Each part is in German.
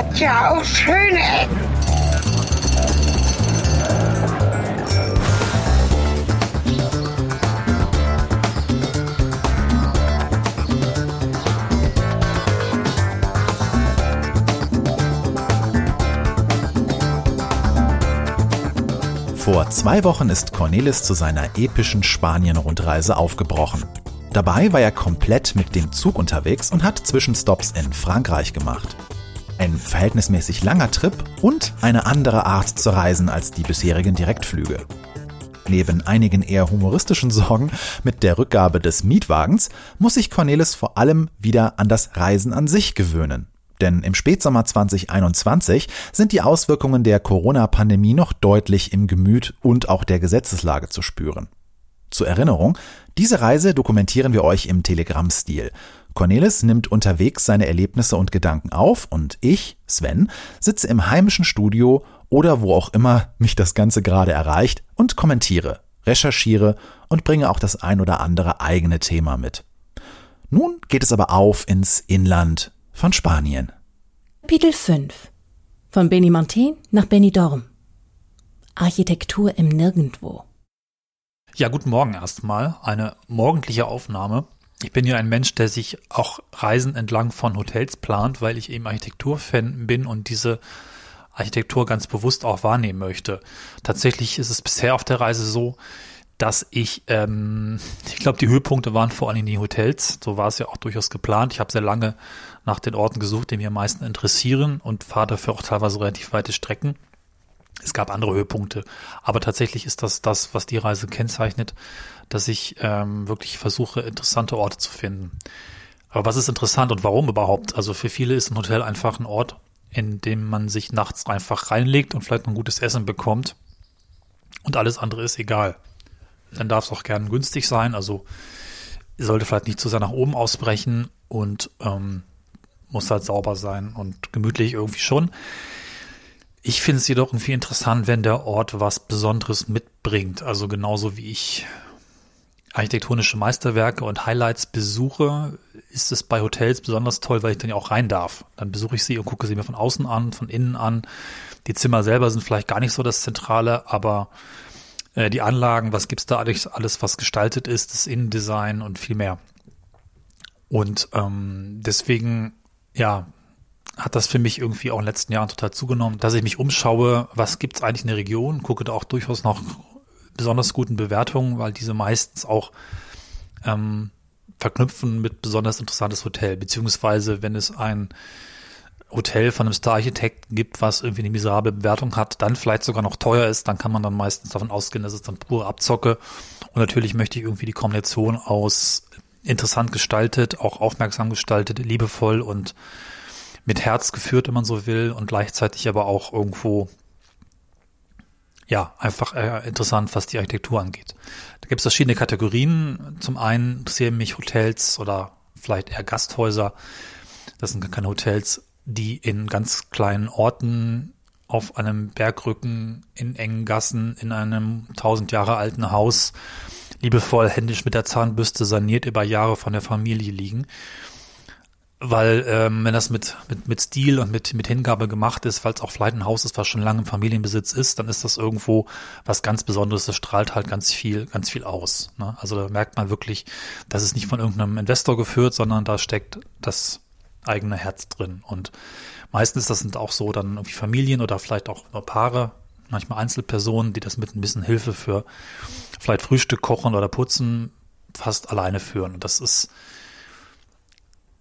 hat ja auch schöne Ecken. Vor zwei Wochen ist Cornelis zu seiner epischen Spanien-Rundreise aufgebrochen. Dabei war er komplett mit dem Zug unterwegs und hat Zwischenstopps in Frankreich gemacht. Ein verhältnismäßig langer Trip und eine andere Art zu reisen als die bisherigen Direktflüge. Neben einigen eher humoristischen Sorgen mit der Rückgabe des Mietwagens muss sich Cornelis vor allem wieder an das Reisen an sich gewöhnen. Denn im Spätsommer 2021 sind die Auswirkungen der Corona-Pandemie noch deutlich im Gemüt und auch der Gesetzeslage zu spüren. Zur Erinnerung, diese Reise dokumentieren wir euch im Telegram-Stil. Cornelis nimmt unterwegs seine Erlebnisse und Gedanken auf und ich, Sven, sitze im heimischen Studio oder wo auch immer mich das Ganze gerade erreicht und kommentiere, recherchiere und bringe auch das ein oder andere eigene Thema mit. Nun geht es aber auf ins Inland, von Spanien. Kapitel 5 Von Benimartin nach Benidorm Architektur im Nirgendwo Ja, guten Morgen erstmal. Eine morgendliche Aufnahme. Ich bin ja ein Mensch, der sich auch Reisen entlang von Hotels plant, weil ich eben Architekturfan bin und diese Architektur ganz bewusst auch wahrnehmen möchte. Tatsächlich ist es bisher auf der Reise so, dass ich, ähm, ich glaube, die Höhepunkte waren vor allem die Hotels. So war es ja auch durchaus geplant. Ich habe sehr lange nach den Orten gesucht, die mir am meisten interessieren und fahre dafür auch teilweise relativ weite Strecken. Es gab andere Höhepunkte, aber tatsächlich ist das das, was die Reise kennzeichnet, dass ich ähm, wirklich versuche, interessante Orte zu finden. Aber was ist interessant und warum überhaupt? Also für viele ist ein Hotel einfach ein Ort, in dem man sich nachts einfach reinlegt und vielleicht ein gutes Essen bekommt und alles andere ist egal dann darf es auch gern günstig sein. Also sollte vielleicht nicht zu sehr nach oben ausbrechen und ähm, muss halt sauber sein und gemütlich irgendwie schon. Ich finde es jedoch irgendwie interessant, wenn der Ort was Besonderes mitbringt. Also genauso wie ich architektonische Meisterwerke und Highlights besuche, ist es bei Hotels besonders toll, weil ich dann ja auch rein darf. Dann besuche ich sie und gucke sie mir von außen an, von innen an. Die Zimmer selber sind vielleicht gar nicht so das Zentrale, aber äh, die Anlagen, was gibt's da alles, alles, was gestaltet ist, das Innendesign und viel mehr. Und ähm, deswegen, ja, hat das für mich irgendwie auch in den letzten Jahren total zugenommen, dass ich mich umschaue, was gibt's eigentlich in der Region, gucke da auch durchaus noch besonders guten Bewertungen, weil diese meistens auch ähm, verknüpfen mit besonders interessantes Hotel, beziehungsweise wenn es ein Hotel von einem Star-Architekten gibt, was irgendwie eine miserable Bewertung hat, dann vielleicht sogar noch teuer ist, dann kann man dann meistens davon ausgehen, dass es dann pure Abzocke. Und natürlich möchte ich irgendwie die Kombination aus interessant gestaltet, auch aufmerksam gestaltet, liebevoll und mit Herz geführt, wenn man so will, und gleichzeitig aber auch irgendwo ja, einfach äh, interessant, was die Architektur angeht. Da gibt es verschiedene Kategorien. Zum einen interessieren mich Hotels oder vielleicht eher Gasthäuser. Das sind keine Hotels, die in ganz kleinen Orten auf einem Bergrücken in engen Gassen in einem tausend Jahre alten Haus liebevoll händisch mit der Zahnbürste saniert über Jahre von der Familie liegen. Weil ähm, wenn das mit, mit, mit Stil und mit, mit Hingabe gemacht ist, es auch vielleicht ein Haus ist, was schon lange im Familienbesitz ist, dann ist das irgendwo was ganz Besonderes. Das strahlt halt ganz viel, ganz viel aus. Ne? Also da merkt man wirklich, das ist nicht von irgendeinem Investor geführt, sondern da steckt das eigene Herz drin. Und meistens das sind auch so dann irgendwie Familien oder vielleicht auch Paare, manchmal Einzelpersonen, die das mit ein bisschen Hilfe für vielleicht Frühstück kochen oder putzen fast alleine führen. Und das ist,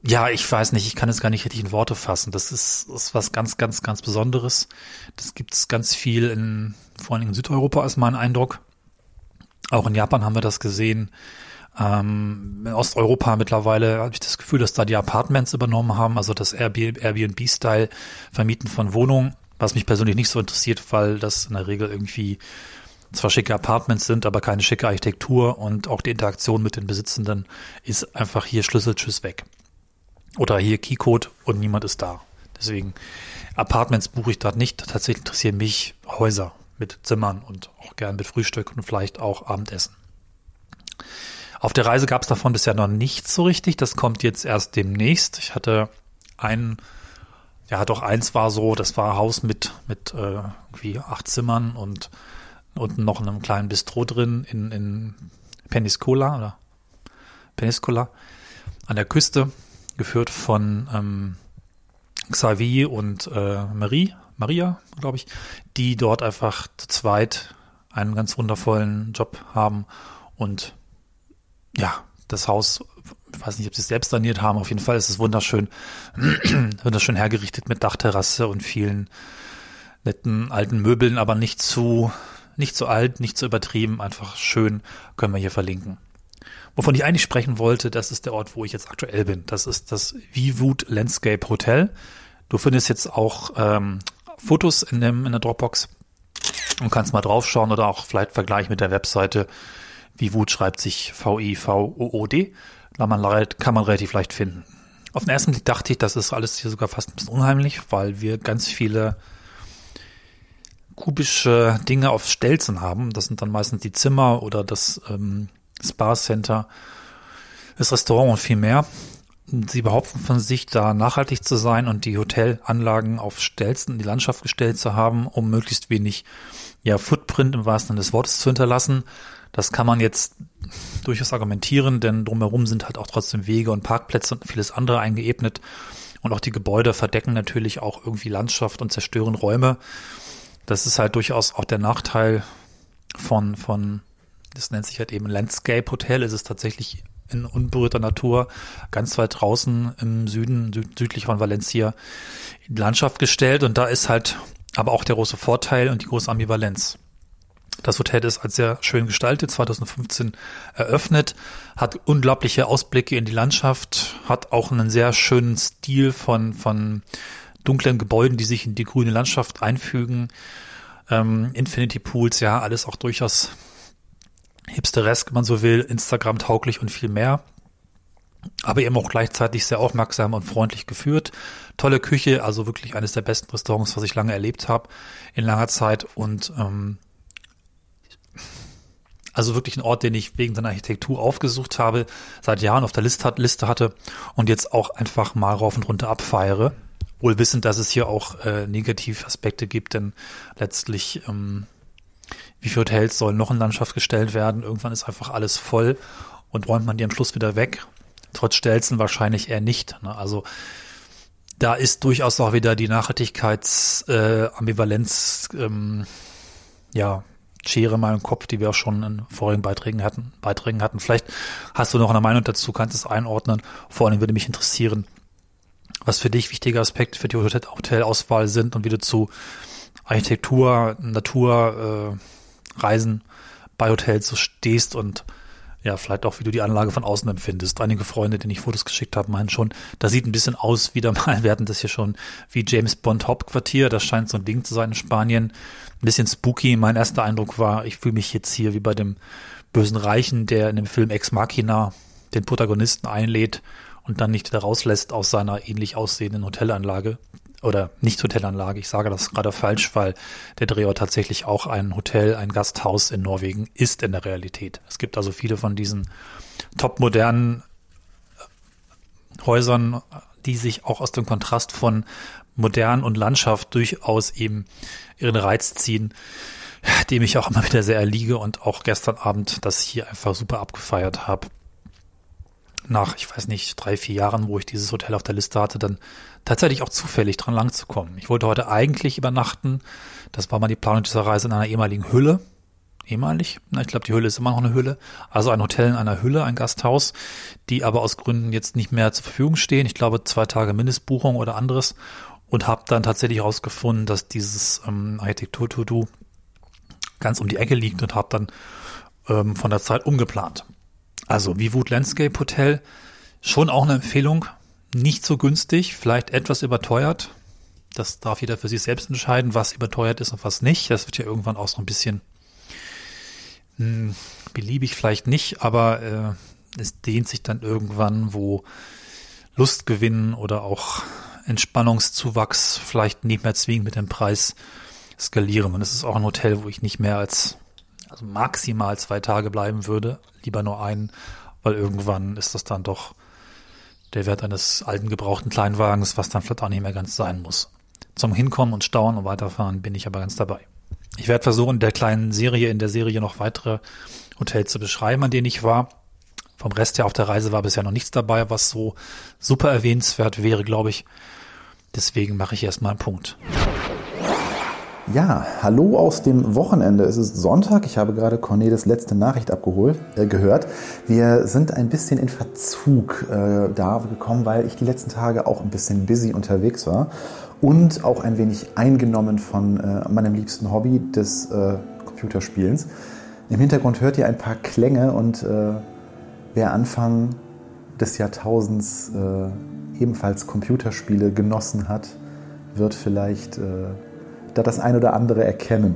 ja, ich weiß nicht, ich kann es gar nicht richtig in Worte fassen. Das ist, ist was ganz, ganz, ganz Besonderes. Das gibt es ganz viel in, vor allem in Südeuropa ist mein Eindruck. Auch in Japan haben wir das gesehen. Ähm, in Osteuropa mittlerweile habe ich das Gefühl, dass da die Apartments übernommen haben, also das Airbnb-Style Vermieten von Wohnungen, was mich persönlich nicht so interessiert, weil das in der Regel irgendwie zwar schicke Apartments sind, aber keine schicke Architektur und auch die Interaktion mit den Besitzenden ist einfach hier Schlüssel, tschüss weg. Oder hier Keycode und niemand ist da. Deswegen Apartments buche ich dort nicht. Tatsächlich interessieren mich Häuser mit Zimmern und auch gern mit Frühstück und vielleicht auch Abendessen. Auf der Reise gab es davon bisher noch nichts so richtig. Das kommt jetzt erst demnächst. Ich hatte einen ja, doch eins war so, das war ein Haus mit, mit äh, irgendwie acht Zimmern und unten noch einem kleinen Bistro drin in, in Peniscola oder Peniscola an der Küste, geführt von ähm, Xavier und äh, Marie, Maria, glaube ich, die dort einfach zu zweit einen ganz wundervollen Job haben und ja, das Haus, ich weiß nicht, ob sie es selbst saniert haben, auf jeden Fall ist es wunderschön, wunderschön hergerichtet mit Dachterrasse und vielen netten alten Möbeln, aber nicht zu, nicht zu alt, nicht zu übertrieben, einfach schön, können wir hier verlinken. Wovon ich eigentlich sprechen wollte, das ist der Ort, wo ich jetzt aktuell bin. Das ist das Viwood Landscape Hotel. Du findest jetzt auch ähm, Fotos in, dem, in der Dropbox und kannst mal draufschauen oder auch vielleicht vergleichen mit der Webseite. Viwood schreibt sich V-I-V-O-O-D. Kann man, kann man relativ leicht finden. Auf den ersten Blick dachte ich, das ist alles hier sogar fast ein bisschen unheimlich, weil wir ganz viele kubische Dinge auf Stelzen haben. Das sind dann meistens die Zimmer oder das ähm, Spa Center, das Restaurant und viel mehr. Sie behaupten von sich, da nachhaltig zu sein und die Hotelanlagen auf Stelzen in die Landschaft gestellt zu haben, um möglichst wenig ja, Footprint im wahrsten Sinne des Wortes zu hinterlassen. Das kann man jetzt durchaus argumentieren, denn drumherum sind halt auch trotzdem Wege und Parkplätze und vieles andere eingeebnet. Und auch die Gebäude verdecken natürlich auch irgendwie Landschaft und zerstören Räume. Das ist halt durchaus auch der Nachteil von, von, das nennt sich halt eben Landscape Hotel. Es ist tatsächlich in unberührter Natur, ganz weit draußen im Süden, süd südlich von Valencia, in Landschaft gestellt. Und da ist halt aber auch der große Vorteil und die große Ambivalenz. Das Hotel ist als sehr schön gestaltet, 2015 eröffnet, hat unglaubliche Ausblicke in die Landschaft, hat auch einen sehr schönen Stil von, von dunklen Gebäuden, die sich in die grüne Landschaft einfügen. Ähm, Infinity Pools, ja, alles auch durchaus hipsteresk, man so will, Instagram-tauglich und viel mehr. Aber eben auch gleichzeitig sehr aufmerksam und freundlich geführt. Tolle Küche, also wirklich eines der besten Restaurants, was ich lange erlebt habe, in langer Zeit. Und ähm, also wirklich ein Ort, den ich wegen seiner Architektur aufgesucht habe, seit Jahren auf der Liste, hatte und jetzt auch einfach mal rauf und runter abfeiere. Wohl wissend, dass es hier auch äh, Negativaspekte gibt, denn letztlich ähm, wie viele Hotels sollen noch in Landschaft gestellt werden? Irgendwann ist einfach alles voll und räumt man die am Schluss wieder weg. Trotz Stelzen wahrscheinlich eher nicht. Ne? Also da ist durchaus auch wieder die Nachhaltigkeitsambivalenz, äh, ähm, ja, Schere in meinem Kopf, die wir auch schon in vorigen Beiträgen hatten, Beiträgen hatten. Vielleicht hast du noch eine Meinung dazu, kannst es einordnen. Vor allem würde mich interessieren, was für dich wichtige Aspekte für die Hotelauswahl sind und wie du zu Architektur, Natur, äh, Reisen bei Hotels so stehst und ja, vielleicht auch, wie du die Anlage von außen empfindest. Einige Freunde, denen ich Fotos geschickt habe, meinen schon, da sieht ein bisschen aus, wieder mal, wir hatten das hier schon, wie James Bond Hauptquartier. Das scheint so ein Ding zu sein in Spanien. Ein bisschen spooky. Mein erster Eindruck war, ich fühle mich jetzt hier wie bei dem bösen Reichen, der in dem Film Ex Machina den Protagonisten einlädt und dann nicht wieder rauslässt aus seiner ähnlich aussehenden Hotelanlage oder nicht Hotelanlage, ich sage das gerade falsch, weil der Drehort tatsächlich auch ein Hotel, ein Gasthaus in Norwegen ist in der Realität. Es gibt also viele von diesen topmodernen äh, Häusern, die sich auch aus dem Kontrast von modern und Landschaft durchaus eben ihren Reiz ziehen, dem ich auch immer wieder sehr erliege und auch gestern Abend das hier einfach super abgefeiert habe nach, ich weiß nicht, drei, vier Jahren, wo ich dieses Hotel auf der Liste hatte, dann tatsächlich auch zufällig dran lang zu kommen. Ich wollte heute eigentlich übernachten. Das war mal die Planung dieser Reise in einer ehemaligen Hülle. Ehemalig? Na, ich glaube, die Hülle ist immer noch eine Hülle. Also ein Hotel in einer Hülle, ein Gasthaus, die aber aus Gründen jetzt nicht mehr zur Verfügung stehen. Ich glaube, zwei Tage Mindestbuchung oder anderes. Und habe dann tatsächlich herausgefunden, dass dieses ähm, Architektur-To-Do ganz um die Ecke liegt und habe dann ähm, von der Zeit umgeplant. Also Vivood Landscape Hotel, schon auch eine Empfehlung. Nicht so günstig, vielleicht etwas überteuert. Das darf jeder für sich selbst entscheiden, was überteuert ist und was nicht. Das wird ja irgendwann auch so ein bisschen mh, hm, beliebig vielleicht nicht, aber äh, es dehnt sich dann irgendwann, wo Lustgewinn oder auch Entspannungszuwachs vielleicht nicht mehr zwingend mit dem Preis skalieren. Und es ist auch ein Hotel, wo ich nicht mehr als also maximal zwei Tage bleiben würde, lieber nur einen, weil irgendwann ist das dann doch der Wert eines alten gebrauchten Kleinwagens, was dann vielleicht auch nicht mehr ganz sein muss. Zum Hinkommen und Staunen und Weiterfahren bin ich aber ganz dabei. Ich werde versuchen, der kleinen Serie, in der Serie noch weitere Hotels zu beschreiben, an denen ich war. Vom Rest her auf der Reise war bisher noch nichts dabei, was so super erwähnenswert wäre, glaube ich. Deswegen mache ich erstmal einen Punkt. Ja, hallo aus dem Wochenende. Es ist Sonntag. Ich habe gerade Cornelis letzte Nachricht abgeholt, äh, gehört. Wir sind ein bisschen in Verzug äh, da gekommen, weil ich die letzten Tage auch ein bisschen busy unterwegs war und auch ein wenig eingenommen von äh, meinem liebsten Hobby des äh, Computerspielens. Im Hintergrund hört ihr ein paar Klänge und äh, wer Anfang des Jahrtausends äh, ebenfalls Computerspiele genossen hat, wird vielleicht da das ein oder andere erkennen.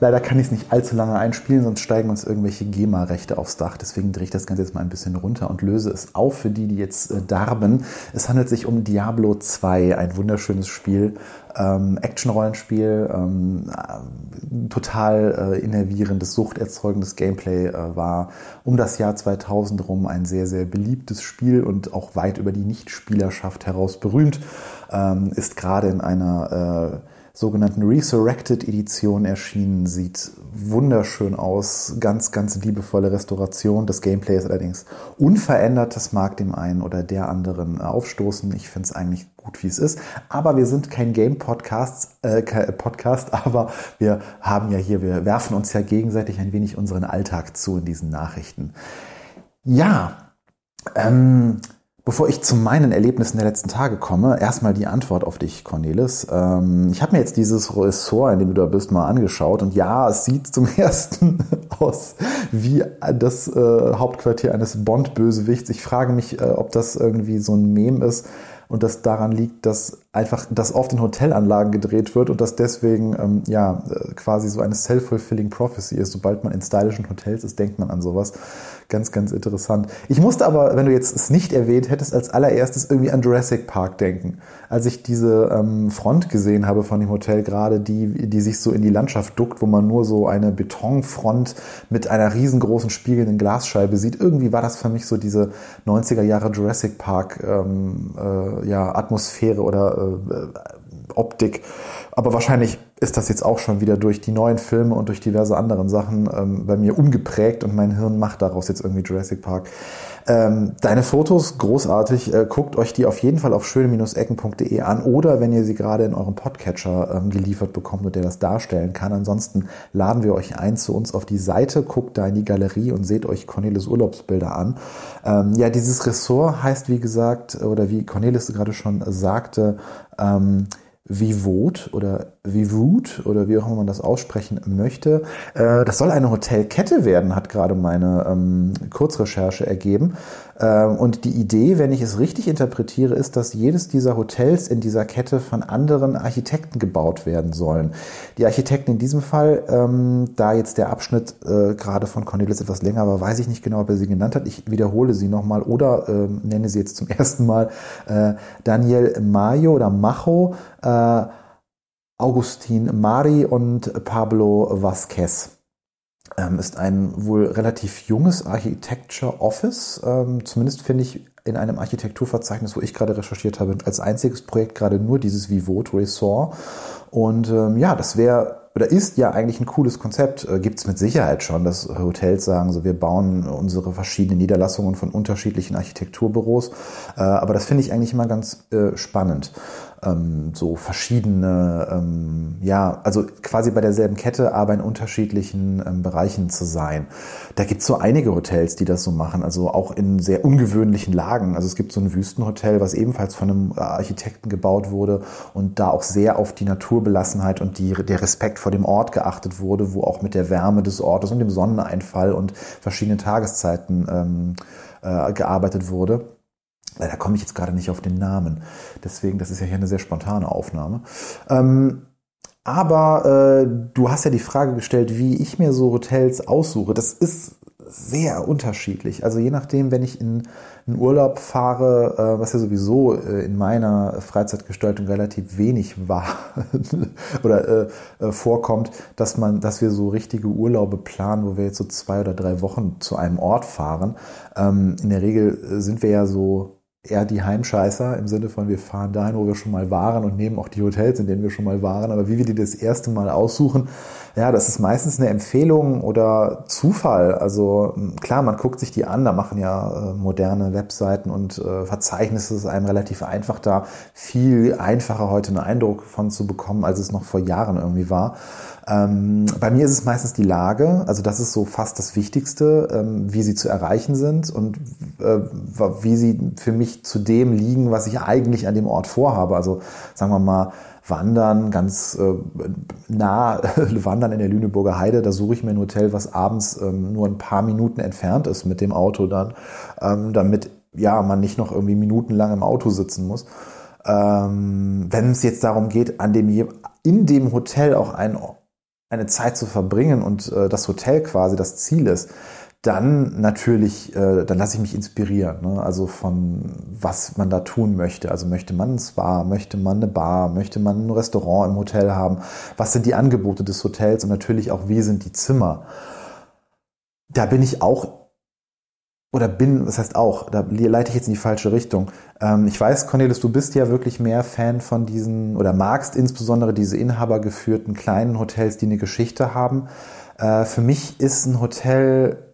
Leider kann ich es nicht allzu lange einspielen, sonst steigen uns irgendwelche GEMA-Rechte aufs Dach. Deswegen drehe ich das Ganze jetzt mal ein bisschen runter und löse es auf für die, die jetzt äh, darben. Es handelt sich um Diablo 2, ein wunderschönes Spiel, ähm, Action-Rollenspiel, ähm, äh, total äh, innervierendes, suchterzeugendes Gameplay äh, war um das Jahr 2000 rum ein sehr, sehr beliebtes Spiel und auch weit über die Nichtspielerschaft heraus berühmt. Ähm, ist gerade in einer äh, sogenannten Resurrected Edition erschienen. Sieht wunderschön aus, ganz, ganz liebevolle Restauration. Das Gameplay ist allerdings unverändert. Das mag dem einen oder der anderen aufstoßen. Ich finde es eigentlich gut, wie es ist. Aber wir sind kein Game-Podcast, äh, Podcast, aber wir haben ja hier, wir werfen uns ja gegenseitig ein wenig unseren Alltag zu in diesen Nachrichten. Ja, ähm, Bevor ich zu meinen Erlebnissen der letzten Tage komme, erstmal die Antwort auf dich, Cornelis. Ähm, ich habe mir jetzt dieses Ressort, in dem du da bist, mal angeschaut und ja, es sieht zum ersten aus wie das äh, Hauptquartier eines Bond-Bösewichts. Ich frage mich, äh, ob das irgendwie so ein Meme ist und das daran liegt, dass einfach das oft in Hotelanlagen gedreht wird und das deswegen ähm, ja äh, quasi so eine self-fulfilling prophecy ist. Sobald man in stylischen Hotels ist, denkt man an sowas. Ganz, ganz interessant. Ich musste aber, wenn du jetzt es nicht erwähnt hättest, als allererstes irgendwie an Jurassic Park denken. Als ich diese ähm, Front gesehen habe von dem Hotel, gerade die, die sich so in die Landschaft duckt, wo man nur so eine Betonfront mit einer riesengroßen spiegelnden Glasscheibe sieht. Irgendwie war das für mich so diese 90er Jahre Jurassic Park ähm, äh, ja, Atmosphäre oder äh, Optik. Aber wahrscheinlich ist das jetzt auch schon wieder durch die neuen Filme und durch diverse anderen Sachen ähm, bei mir umgeprägt und mein Hirn macht daraus jetzt irgendwie Jurassic Park. Ähm, deine Fotos, großartig. Äh, guckt euch die auf jeden Fall auf schöne-ecken.de an oder wenn ihr sie gerade in eurem Podcatcher ähm, geliefert bekommt und der das darstellen kann. Ansonsten laden wir euch ein zu uns auf die Seite, guckt da in die Galerie und seht euch Cornelis Urlaubsbilder an. Ähm, ja, dieses Ressort heißt, wie gesagt, oder wie Cornelis gerade schon sagte, ähm, Vivot oder Vivut oder wie auch immer man das aussprechen möchte. Äh, das soll eine Hotelkette werden, hat gerade meine ähm, Kurzrecherche ergeben. Ähm, und die Idee, wenn ich es richtig interpretiere, ist, dass jedes dieser Hotels in dieser Kette von anderen Architekten gebaut werden sollen. Die Architekten in diesem Fall, ähm, da jetzt der Abschnitt äh, gerade von Cornelis etwas länger war, weiß ich nicht genau, ob er sie genannt hat. Ich wiederhole sie nochmal oder äh, nenne sie jetzt zum ersten Mal äh, Daniel Mayo oder Macho, äh, Augustin Mari und Pablo Vasquez ähm, ist ein wohl relativ junges Architecture Office. Ähm, zumindest finde ich in einem Architekturverzeichnis, wo ich gerade recherchiert habe, als einziges Projekt gerade nur dieses Vivot Resort. Und ähm, ja, das wäre oder ist ja eigentlich ein cooles Konzept. Äh, Gibt es mit Sicherheit schon, dass Hotels sagen, so wir bauen unsere verschiedenen Niederlassungen von unterschiedlichen Architekturbüros. Äh, aber das finde ich eigentlich immer ganz äh, spannend ähm, so verschiedene, ähm, ja, also quasi bei derselben Kette, aber in unterschiedlichen ähm, Bereichen zu sein. Da gibt es so einige Hotels, die das so machen, also auch in sehr ungewöhnlichen Lagen. Also es gibt so ein Wüstenhotel, was ebenfalls von einem Architekten gebaut wurde und da auch sehr auf die Naturbelassenheit und die, der Respekt vor dem Ort geachtet wurde, wo auch mit der Wärme des Ortes und dem Sonneneinfall und verschiedenen Tageszeiten ähm, äh, gearbeitet wurde. Leider komme ich jetzt gerade nicht auf den Namen. Deswegen, das ist ja hier eine sehr spontane Aufnahme. Ähm, aber äh, du hast ja die Frage gestellt, wie ich mir so Hotels aussuche. Das ist sehr unterschiedlich. Also je nachdem, wenn ich in einen Urlaub fahre, äh, was ja sowieso äh, in meiner Freizeitgestaltung relativ wenig war oder äh, äh, vorkommt, dass man, dass wir so richtige Urlaube planen, wo wir jetzt so zwei oder drei Wochen zu einem Ort fahren. Ähm, in der Regel sind wir ja so eher die Heimscheißer im Sinne von, wir fahren dahin, wo wir schon mal waren und nehmen auch die Hotels, in denen wir schon mal waren. Aber wie wir die das erste Mal aussuchen, ja, das ist meistens eine Empfehlung oder Zufall. Also klar, man guckt sich die an, da machen ja äh, moderne Webseiten und äh, Verzeichnisse ist einem relativ einfach da, viel einfacher heute einen Eindruck von zu bekommen, als es noch vor Jahren irgendwie war. Ähm, bei mir ist es meistens die Lage, also das ist so fast das Wichtigste, ähm, wie sie zu erreichen sind und äh, wie sie für mich zu dem liegen, was ich eigentlich an dem Ort vorhabe. Also sagen wir mal, Wandern ganz äh, nah, Wandern in der Lüneburger Heide, da suche ich mir ein Hotel, was abends ähm, nur ein paar Minuten entfernt ist mit dem Auto dann, ähm, damit ja man nicht noch irgendwie minutenlang im Auto sitzen muss. Ähm, wenn es jetzt darum geht, an dem in dem Hotel auch ein eine Zeit zu verbringen und äh, das Hotel quasi das Ziel ist, dann natürlich, äh, dann lasse ich mich inspirieren. Ne? Also von was man da tun möchte. Also möchte man ein Spa, möchte man eine Bar, möchte man ein Restaurant im Hotel haben. Was sind die Angebote des Hotels und natürlich auch, wie sind die Zimmer. Da bin ich auch oder bin, das heißt auch, da leite ich jetzt in die falsche Richtung. Ähm, ich weiß, Cornelis, du bist ja wirklich mehr Fan von diesen oder magst insbesondere diese inhabergeführten kleinen Hotels, die eine Geschichte haben. Äh, für mich ist ein Hotel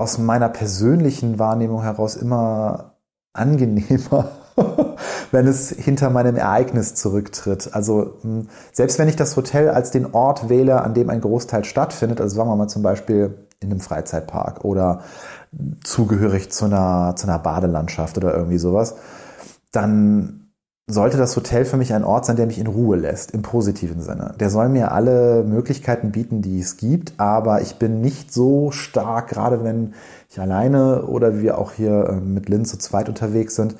aus meiner persönlichen Wahrnehmung heraus immer angenehmer, wenn es hinter meinem Ereignis zurücktritt. Also hm, selbst wenn ich das Hotel als den Ort wähle, an dem ein Großteil stattfindet, also sagen wir mal zum Beispiel in einem Freizeitpark oder zugehörig zu einer, zu einer Badelandschaft oder irgendwie sowas, dann sollte das Hotel für mich ein Ort sein, der mich in Ruhe lässt, im positiven Sinne. Der soll mir alle Möglichkeiten bieten, die es gibt, aber ich bin nicht so stark, gerade wenn ich alleine oder wir auch hier ähm, mit Lynn zu zweit unterwegs sind,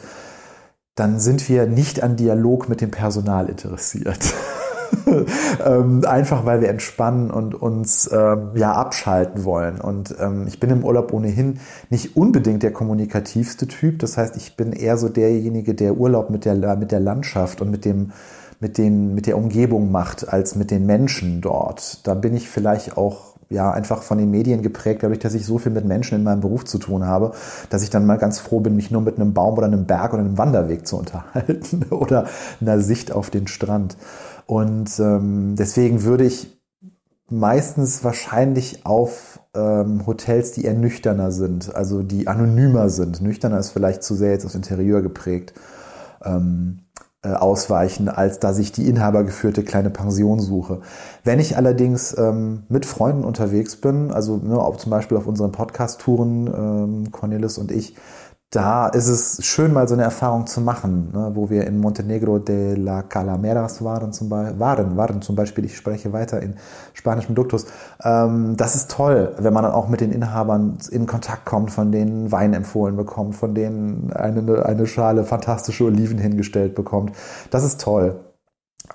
dann sind wir nicht an Dialog mit dem Personal interessiert. ähm, einfach weil wir entspannen und uns ähm, ja abschalten wollen. Und ähm, ich bin im Urlaub ohnehin nicht unbedingt der kommunikativste Typ. Das heißt, ich bin eher so derjenige, der Urlaub mit der, mit der Landschaft und mit dem mit, den, mit der Umgebung macht, als mit den Menschen dort. Da bin ich vielleicht auch ja einfach von den Medien geprägt, dadurch, dass ich so viel mit Menschen in meinem Beruf zu tun habe, dass ich dann mal ganz froh bin, mich nur mit einem Baum oder einem Berg oder einem Wanderweg zu unterhalten oder einer Sicht auf den Strand. Und ähm, deswegen würde ich meistens wahrscheinlich auf ähm, Hotels, die eher nüchterner sind, also die anonymer sind. Nüchterner ist vielleicht zu sehr jetzt aufs Interieur geprägt. Ähm, äh, ausweichen, als dass ich die inhabergeführte kleine Pension suche. Wenn ich allerdings ähm, mit Freunden unterwegs bin, also ne, auch zum Beispiel auf unseren Podcast-Touren, ähm, Cornelis und ich, da ist es schön, mal so eine Erfahrung zu machen, ne, wo wir in Montenegro de la Calameras waren zum, Beispiel, waren, waren zum Beispiel, ich spreche weiter in spanischem Duktus. Ähm, das ist toll, wenn man dann auch mit den Inhabern in Kontakt kommt, von denen Wein empfohlen bekommt, von denen eine, eine Schale fantastische Oliven hingestellt bekommt. Das ist toll.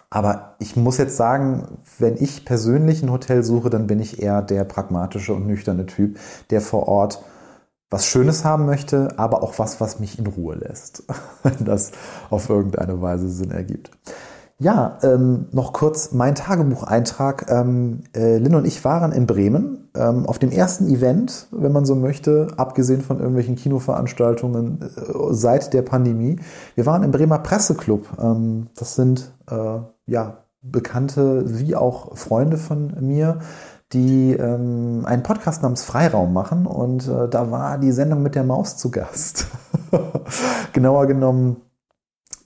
Aber ich muss jetzt sagen, wenn ich persönlich ein Hotel suche, dann bin ich eher der pragmatische und nüchterne Typ, der vor Ort was Schönes haben möchte, aber auch was, was mich in Ruhe lässt, wenn das auf irgendeine Weise Sinn ergibt. Ja, ähm, noch kurz mein Tagebucheintrag. Ähm, äh, Lynn und ich waren in Bremen ähm, auf dem ersten Event, wenn man so möchte, abgesehen von irgendwelchen Kinoveranstaltungen äh, seit der Pandemie. Wir waren im Bremer Presseclub. Ähm, das sind äh, ja Bekannte wie auch Freunde von mir, die ähm, einen Podcast namens Freiraum machen und äh, da war die Sendung mit der Maus zu Gast. Genauer genommen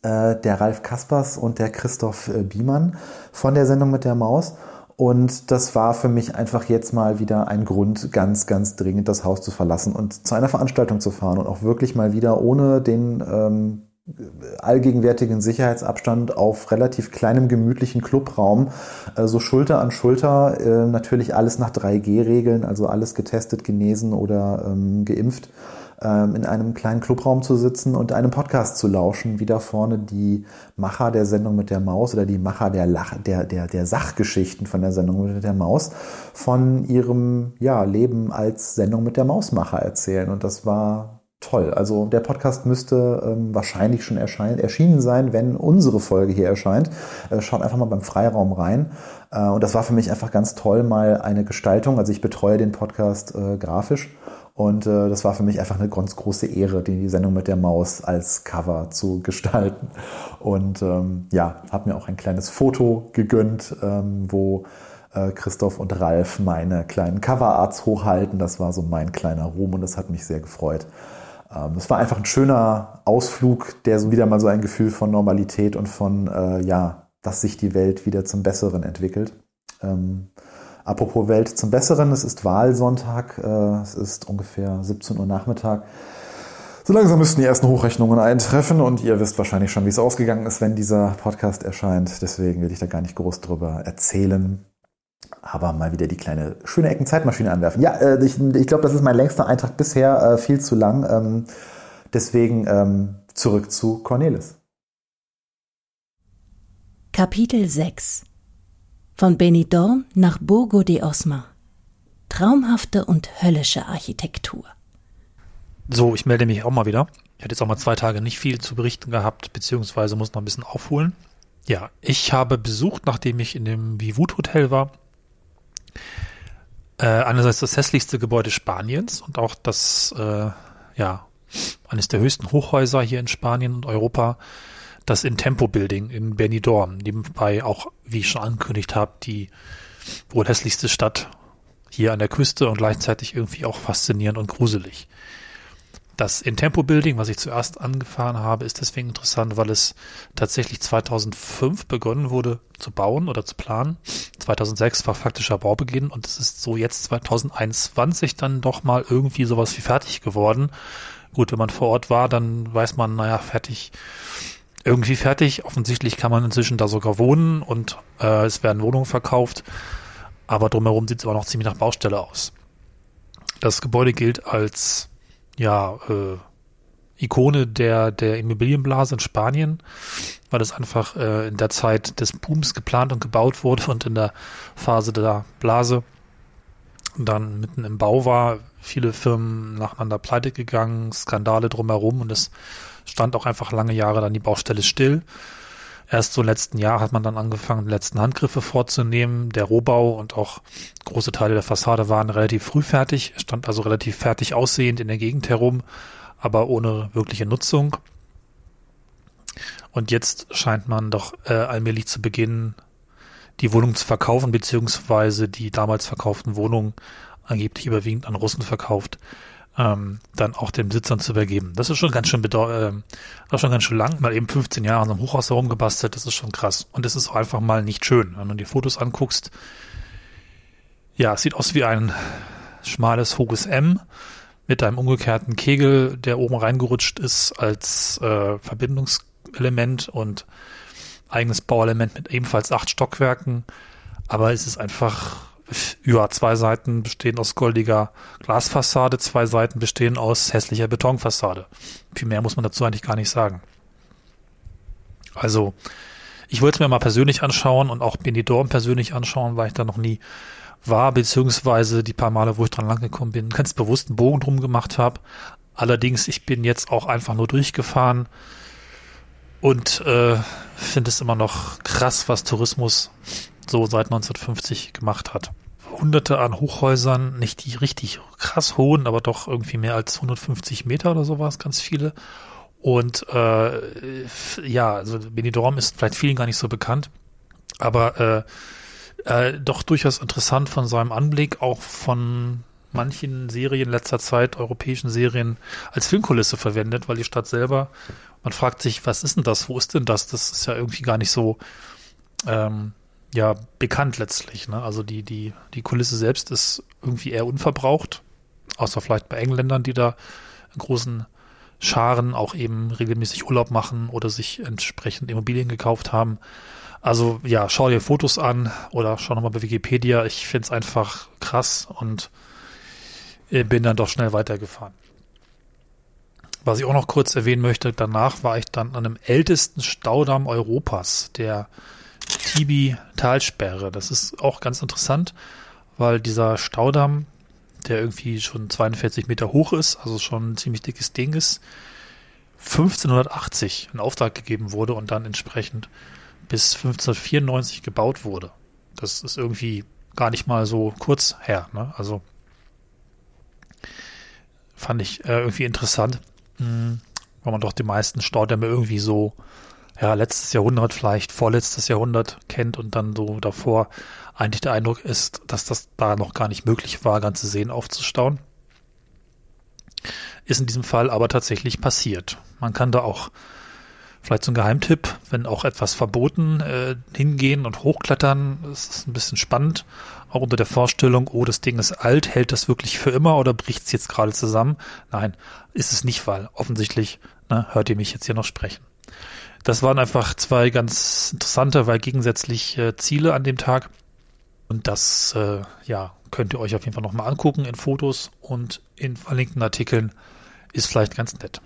äh, der Ralf Kaspers und der Christoph äh, Biemann von der Sendung mit der Maus. Und das war für mich einfach jetzt mal wieder ein Grund, ganz, ganz dringend das Haus zu verlassen und zu einer Veranstaltung zu fahren und auch wirklich mal wieder ohne den ähm, allgegenwärtigen Sicherheitsabstand auf relativ kleinem gemütlichen Clubraum, so Schulter an Schulter, äh, natürlich alles nach 3G-Regeln, also alles getestet, genesen oder ähm, geimpft, ähm, in einem kleinen Clubraum zu sitzen und einem Podcast zu lauschen, wie da vorne die Macher der Sendung mit der Maus oder die Macher der, Lach, der, der, der Sachgeschichten von der Sendung mit der Maus von ihrem ja, Leben als Sendung mit der Mausmacher erzählen. Und das war toll. Also der Podcast müsste ähm, wahrscheinlich schon erschein, erschienen sein, wenn unsere Folge hier erscheint. Äh, schaut einfach mal beim Freiraum rein. Äh, und das war für mich einfach ganz toll, mal eine Gestaltung. Also ich betreue den Podcast äh, grafisch Und äh, das war für mich einfach eine ganz große Ehre, die Sendung mit der Maus als Cover zu gestalten. Und ähm, ja, habe mir auch ein kleines Foto gegönnt, ähm, wo äh, Christoph und Ralf meine kleinen Coverarts hochhalten. Das war so mein kleiner Ruhm und das hat mich sehr gefreut. Ähm, das war einfach ein schöner Ausflug, der so wieder mal so ein Gefühl von Normalität und von, äh, ja, dass sich die Welt wieder zum Besseren entwickelt. Ähm, apropos Welt zum Besseren, es ist Wahlsonntag, äh, es ist ungefähr 17 Uhr Nachmittag. So langsam müssten die ersten Hochrechnungen eintreffen und ihr wisst wahrscheinlich schon, wie es ausgegangen ist, wenn dieser Podcast erscheint. Deswegen will ich da gar nicht groß drüber erzählen. Aber mal wieder die kleine schöne Eckenzeitmaschine anwerfen. Ja, äh, ich, ich glaube, das ist mein längster Eintrag bisher, äh, viel zu lang. Ähm, deswegen ähm, zurück zu Cornelis. Kapitel 6 Von Benidorm nach Burgo de Osma. Traumhafte und höllische Architektur. So, ich melde mich auch mal wieder. Ich hatte jetzt auch mal zwei Tage nicht viel zu berichten gehabt, beziehungsweise muss noch ein bisschen aufholen. Ja, ich habe besucht, nachdem ich in dem Vivut Hotel war. Äh, einerseits das hässlichste Gebäude Spaniens und auch das, äh, ja, eines der höchsten Hochhäuser hier in Spanien und Europa das Intempo Building in Benidorm, nebenbei auch, wie ich schon angekündigt habe, die wohl hässlichste Stadt hier an der Küste und gleichzeitig irgendwie auch faszinierend und gruselig. Das Intempo Building, was ich zuerst angefahren habe, ist deswegen interessant, weil es tatsächlich 2005 begonnen wurde zu bauen oder zu planen. 2006 war faktischer Baubeginn und es ist so jetzt 2021 dann doch mal irgendwie sowas wie fertig geworden. Gut, wenn man vor Ort war, dann weiß man, naja, fertig irgendwie fertig. Offensichtlich kann man inzwischen da sogar wohnen und äh, es werden Wohnungen verkauft. Aber drumherum sieht es immer noch ziemlich nach Baustelle aus. Das Gebäude gilt als ja äh, Ikone der der Immobilienblase in Spanien, weil es einfach äh, in der Zeit des Booms geplant und gebaut wurde und in der Phase der Blase dann mitten im Bau war, viele Firmen nacheinander pleite gegangen, Skandale drumherum und es stand auch einfach lange Jahre dann die Baustelle still. Erst so im letzten Jahr hat man dann angefangen, die letzten Handgriffe vorzunehmen. Der Rohbau und auch große Teile der Fassade waren relativ früh fertig, stand also relativ fertig aussehend in der Gegend herum, aber ohne wirkliche Nutzung. Und jetzt scheint man doch äh, allmählich zu beginnen, die Wohnung zu verkaufen, beziehungsweise die damals verkauften Wohnungen angeblich überwiegend an Russen verkauft, ähm, dann auch den Besitzern zu übergeben. Das ist schon ganz schön äh, das ist schon ganz schön lang, mal eben 15 Jahre so einem Hochhaus herumgebastelt, das ist schon krass. Und es ist auch einfach mal nicht schön, wenn du die Fotos anguckst. Ja, es sieht aus wie ein schmales, hohes M mit einem umgekehrten Kegel, der oben reingerutscht ist als äh, Verbindungselement und eigenes Bauelement mit ebenfalls acht Stockwerken. Aber es ist einfach ja, zwei Seiten bestehen aus goldiger Glasfassade, zwei Seiten bestehen aus hässlicher Betonfassade. Viel mehr muss man dazu eigentlich gar nicht sagen. Also, ich wollte es mir mal persönlich anschauen und auch Benidorm persönlich anschauen, weil ich da noch nie war, beziehungsweise die paar Male, wo ich dran langgekommen bin, ganz bewusst einen Bogen drum gemacht habe. Allerdings, ich bin jetzt auch einfach nur durchgefahren und äh, finde es immer noch krass, was Tourismus so seit 1950 gemacht hat. Hunderte an Hochhäusern, nicht die richtig krass hohen, aber doch irgendwie mehr als 150 Meter oder sowas, ganz viele. Und äh, ja, also Benidorm ist vielleicht vielen gar nicht so bekannt, aber äh, äh, doch durchaus interessant von seinem Anblick, auch von manchen Serien letzter Zeit, europäischen Serien, als Filmkulisse verwendet, weil die Stadt selber, man fragt sich, was ist denn das, wo ist denn das? Das ist ja irgendwie gar nicht so ähm, ja bekannt letztlich. Ne? Also die, die, die Kulisse selbst ist irgendwie eher unverbraucht, außer vielleicht bei Engländern, die da in großen Scharen auch eben regelmäßig Urlaub machen oder sich entsprechend Immobilien gekauft haben. Also ja, schau dir Fotos an oder schau nochmal bei Wikipedia. Ich finde es einfach krass und bin dann doch schnell weitergefahren. Was ich auch noch kurz erwähnen möchte, danach war ich dann an einem ältesten Staudamm Europas, der Tibi-Talsperre. Das ist auch ganz interessant, weil dieser Staudamm, der irgendwie schon 42 Meter hoch ist, also schon ein ziemlich dickes Ding ist, 1580 in Auftrag gegeben wurde und dann entsprechend bis 1594 gebaut wurde. Das ist irgendwie gar nicht mal so kurz her. Ne? Also fand ich äh, irgendwie interessant, mh, hm, weil man doch die meisten Staudämme irgendwie so, ja, letztes Jahrhundert vielleicht, vorletztes Jahrhundert kennt und dann so davor eigentlich der Eindruck ist, dass das da noch gar nicht möglich war, ganze Seen aufzustauen. Ist in diesem Fall aber tatsächlich passiert. Man kann da auch vielleicht so ein Geheimtipp, wenn auch etwas verboten, äh, hingehen und hochklettern. Das ist ein bisschen spannend. Auch unter der Vorstellung, oh, das Ding ist alt, hält das wirklich für immer oder bricht es jetzt gerade zusammen? Nein, ist es nicht, weil offensichtlich ne, hört ihr mich jetzt hier noch sprechen. Das waren einfach zwei ganz interessante, weil gegensätzliche Ziele an dem Tag. Und das, äh, ja, könnt ihr euch auf jeden Fall nochmal angucken in Fotos und in verlinkten Artikeln. Ist vielleicht ganz nett.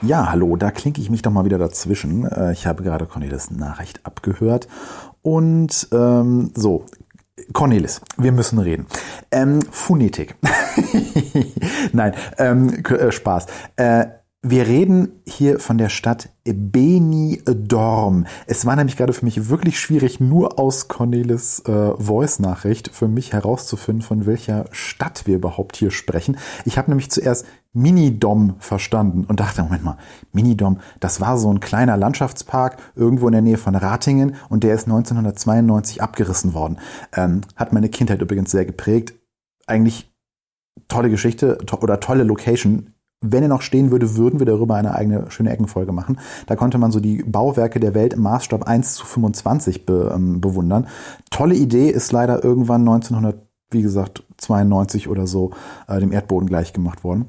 Ja, hallo, da klinke ich mich doch mal wieder dazwischen. Äh, ich habe gerade Cornelis Nachricht abgehört. Und ähm, so, Cornelis, wir müssen reden. Ähm, Phonetik. Nein, ähm, äh, Spaß. Äh, wir reden hier von der Stadt Benidorm. Es war nämlich gerade für mich wirklich schwierig, nur aus Cornelis äh, Voice-Nachricht für mich herauszufinden, von welcher Stadt wir überhaupt hier sprechen. Ich habe nämlich zuerst Minidom verstanden und dachte, Moment mal, Minidom, das war so ein kleiner Landschaftspark irgendwo in der Nähe von Ratingen und der ist 1992 abgerissen worden. Ähm, hat meine Kindheit übrigens sehr geprägt. Eigentlich tolle Geschichte to oder tolle Location wenn er noch stehen würde, würden wir darüber eine eigene schöne Eckenfolge machen. Da konnte man so die Bauwerke der Welt im Maßstab 1 zu 25 be, ähm, bewundern. Tolle Idee ist leider irgendwann 1900, wie gesagt, 92 oder so äh, dem Erdboden gleichgemacht worden.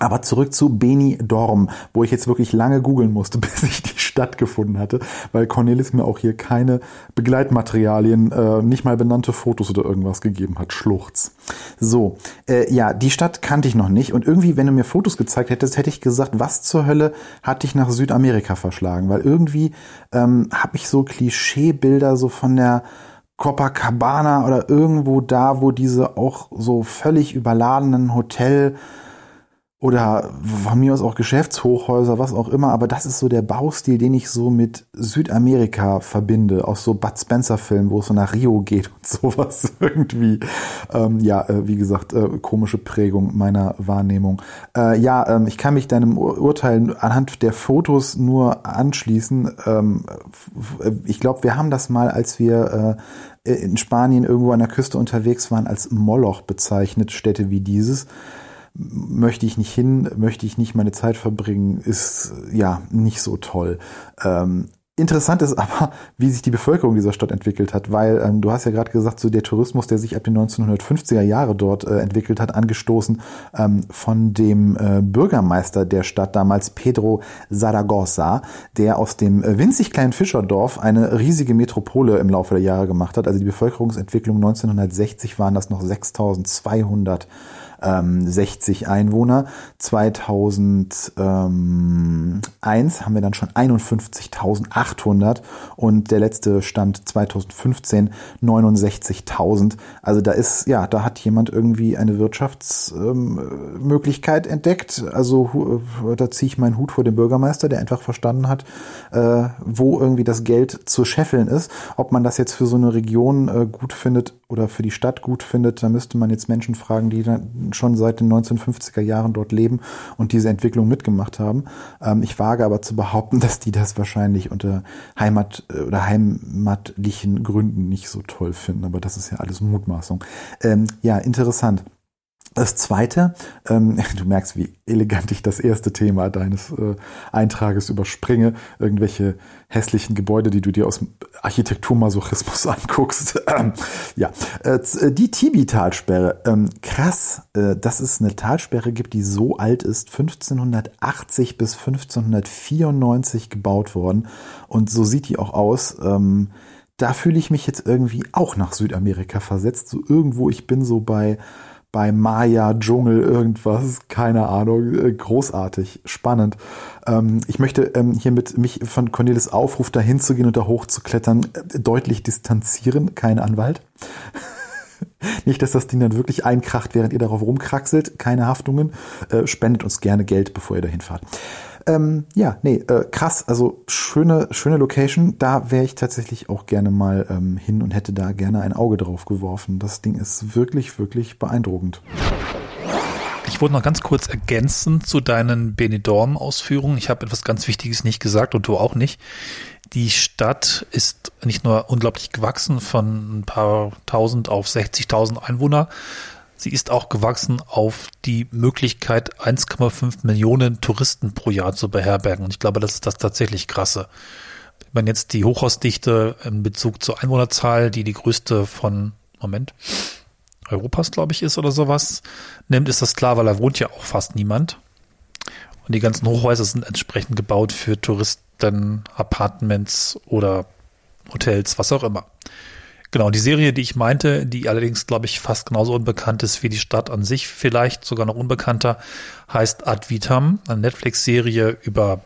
Aber zurück zu Beni Dorm, wo ich jetzt wirklich lange googeln musste, bis ich die Stadt gefunden hatte, weil Cornelis mir auch hier keine Begleitmaterialien, äh, nicht mal benannte Fotos oder irgendwas gegeben hat. Schluchz. So, äh, ja, die Stadt kannte ich noch nicht und irgendwie, wenn du mir Fotos gezeigt hättest, hätte ich gesagt, was zur Hölle hat dich nach Südamerika verschlagen? Weil irgendwie ähm, habe ich so Klischeebilder so von der Copacabana oder irgendwo da, wo diese auch so völlig überladenen Hotel oder von mir aus auch Geschäftshochhäuser, was auch immer, aber das ist so der Baustil, den ich so mit Südamerika verbinde, aus so Bud Spencer-Filmen, wo es so nach Rio geht und sowas irgendwie. Ähm, ja, äh, wie gesagt, äh, komische Prägung meiner Wahrnehmung. Äh, ja, ähm, ich kann mich deinem Ur Urteil anhand der Fotos nur anschließen. Ähm, ich glaube, wir haben das mal, als wir äh, in Spanien irgendwo an der Küste unterwegs waren, als Moloch bezeichnet, Städte wie dieses möchte ich nicht hin, möchte ich nicht meine Zeit verbringen, ist ja nicht so toll. Ähm, Interessant ist aber, wie sich die Bevölkerung dieser Stadt entwickelt hat, weil ähm, du hast ja gerade gesagt, so der Tourismus, der sich ab den 1950er Jahre dort äh, entwickelt hat, angestoßen ähm, von dem äh, Bürgermeister der Stadt damals, Pedro Zaragoza, der aus dem äh, winzig kleinen Fischerdorf eine riesige Metropole im Laufe der Jahre gemacht hat. Also die Bevölkerungsentwicklung 1960 waren das noch 6200 60 ähm, Einwohner. 2001 haben wir dann schon 51.800 und der letzte Stand 2015 69.000. Also da ist, ja, da hat jemand irgendwie eine Wirtschaftsmöglichkeit ähm, entdeckt. Also äh, da ziehe ich meinen Hut vor dem Bürgermeister, der einfach verstanden hat, äh, wo irgendwie das Geld zu scheffeln ist. Ob man das jetzt für so eine Region äh, gut findet oder für die Stadt gut findet, da müsste man jetzt Menschen fragen, die dann schon seit den 1950er Jahren dort leben und diese Entwicklung mitgemacht haben. Ähm, ich wage aber zu behaupten, dass die das wahrscheinlich unter Heimat äh, oder heimatlichen Gründen nicht so toll finden. Aber das ist ja alles Mutmaßung. Ähm, ja, interessant. Das zweite, ähm, du merkst, wie elegant ich das erste Thema deines äh, Eintrages überspringe. Irgendwelche hässlichen Gebäude, die du dir aus Architekturmasochismus anguckst. Ähm, ja, äh, äh, die Tibi-Talsperre. Ähm, krass, äh, dass es eine Talsperre gibt, die so alt ist, 1580 bis 1594 gebaut worden. Und so sieht die auch aus. Ähm, da fühle ich mich jetzt irgendwie auch nach Südamerika versetzt. So irgendwo, ich bin so bei bei Maya, Dschungel, irgendwas, keine Ahnung, äh, großartig, spannend. Ähm, ich möchte ähm, hiermit mich von Cornelis Aufruf dahin zu gehen und da hochzuklettern äh, deutlich distanzieren, kein Anwalt. Nicht, dass das Ding dann wirklich einkracht, während ihr darauf rumkraxelt, keine Haftungen. Äh, spendet uns gerne Geld, bevor ihr dahin fahrt. Ähm, ja, nee, äh, krass. Also schöne, schöne Location. Da wäre ich tatsächlich auch gerne mal ähm, hin und hätte da gerne ein Auge drauf geworfen. Das Ding ist wirklich, wirklich beeindruckend. Ich wollte noch ganz kurz ergänzen zu deinen Benidorm-Ausführungen. Ich habe etwas ganz Wichtiges nicht gesagt und du auch nicht. Die Stadt ist nicht nur unglaublich gewachsen von ein paar tausend auf 60.000 Einwohner, sie ist auch gewachsen auf die Möglichkeit, 1,5 Millionen Touristen pro Jahr zu beherbergen. Und ich glaube, das ist das tatsächlich krasse. Wenn man jetzt die Hochhausdichte in Bezug zur Einwohnerzahl, die die größte von, Moment, Europas, glaube ich, ist oder sowas, nimmt, ist das klar, weil da wohnt ja auch fast niemand. Und die ganzen Hochhäuser sind entsprechend gebaut für Touristen, Apartments oder Hotels, was auch immer. Genau, die Serie, die ich meinte, die allerdings, glaube ich, fast genauso unbekannt ist wie die Stadt an sich, vielleicht sogar noch unbekannter, heißt Ad Vitam, eine Netflix-Serie über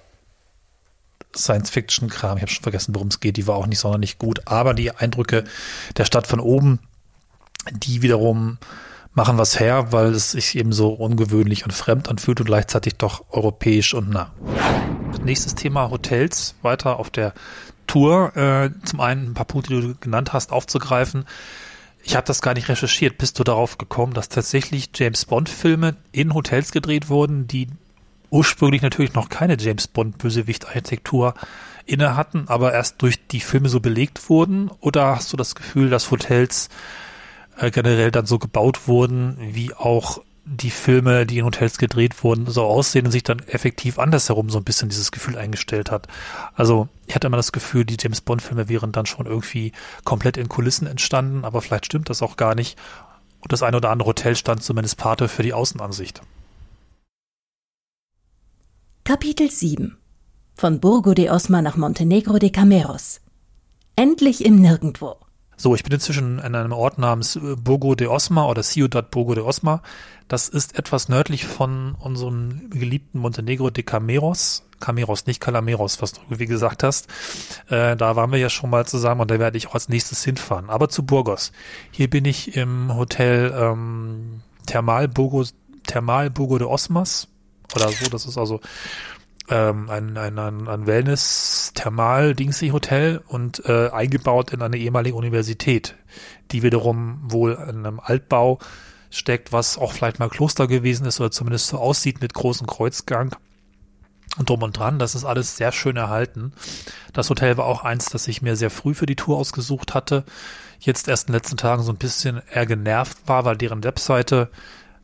Science-Fiction-Kram. Ich habe schon vergessen, worum es geht. Die war auch nicht sonderlich gut. Aber die Eindrücke der Stadt von oben die wiederum machen was her, weil es sich eben so ungewöhnlich und fremd anfühlt und gleichzeitig doch europäisch und nah. Nächstes Thema Hotels, weiter auf der Tour. Äh, zum einen ein paar Punkte, die du genannt hast, aufzugreifen. Ich habe das gar nicht recherchiert. Bist du darauf gekommen, dass tatsächlich James Bond-Filme in Hotels gedreht wurden, die ursprünglich natürlich noch keine James Bond-Bösewicht-Architektur inne hatten, aber erst durch die Filme so belegt wurden? Oder hast du das Gefühl, dass Hotels äh, generell dann so gebaut wurden, wie auch die Filme, die in Hotels gedreht wurden, so aussehen und sich dann effektiv andersherum so ein bisschen dieses Gefühl eingestellt hat. Also ich hatte immer das Gefühl, die James Bond-Filme wären dann schon irgendwie komplett in Kulissen entstanden, aber vielleicht stimmt das auch gar nicht. Und das eine oder andere Hotel stand zumindest Pate für die Außenansicht. Kapitel 7 Von Burgo de Osma nach Montenegro de Cameros. Endlich im Nirgendwo. So, ich bin inzwischen in einem Ort namens äh, Burgo de Osma oder Ciudad Burgo de Osma. Das ist etwas nördlich von unserem geliebten Montenegro de Cameros. Cameros, nicht Calameros, was du wie gesagt hast. Äh, da waren wir ja schon mal zusammen und da werde ich auch als nächstes hinfahren. Aber zu Burgos. Hier bin ich im Hotel ähm, Thermal Burgo, Thermal Burgo de Osmas oder so. Das ist also ähm, ein, ein, ein, ein Wellness-Thermal-Dingsy-Hotel und äh, eingebaut in eine ehemalige Universität, die wiederum wohl in einem Altbau steckt, was auch vielleicht mal Kloster gewesen ist oder zumindest so aussieht mit großem Kreuzgang und drum und dran. Das ist alles sehr schön erhalten. Das Hotel war auch eins, das ich mir sehr früh für die Tour ausgesucht hatte. Jetzt erst in den letzten Tagen so ein bisschen eher genervt war, weil deren Webseite,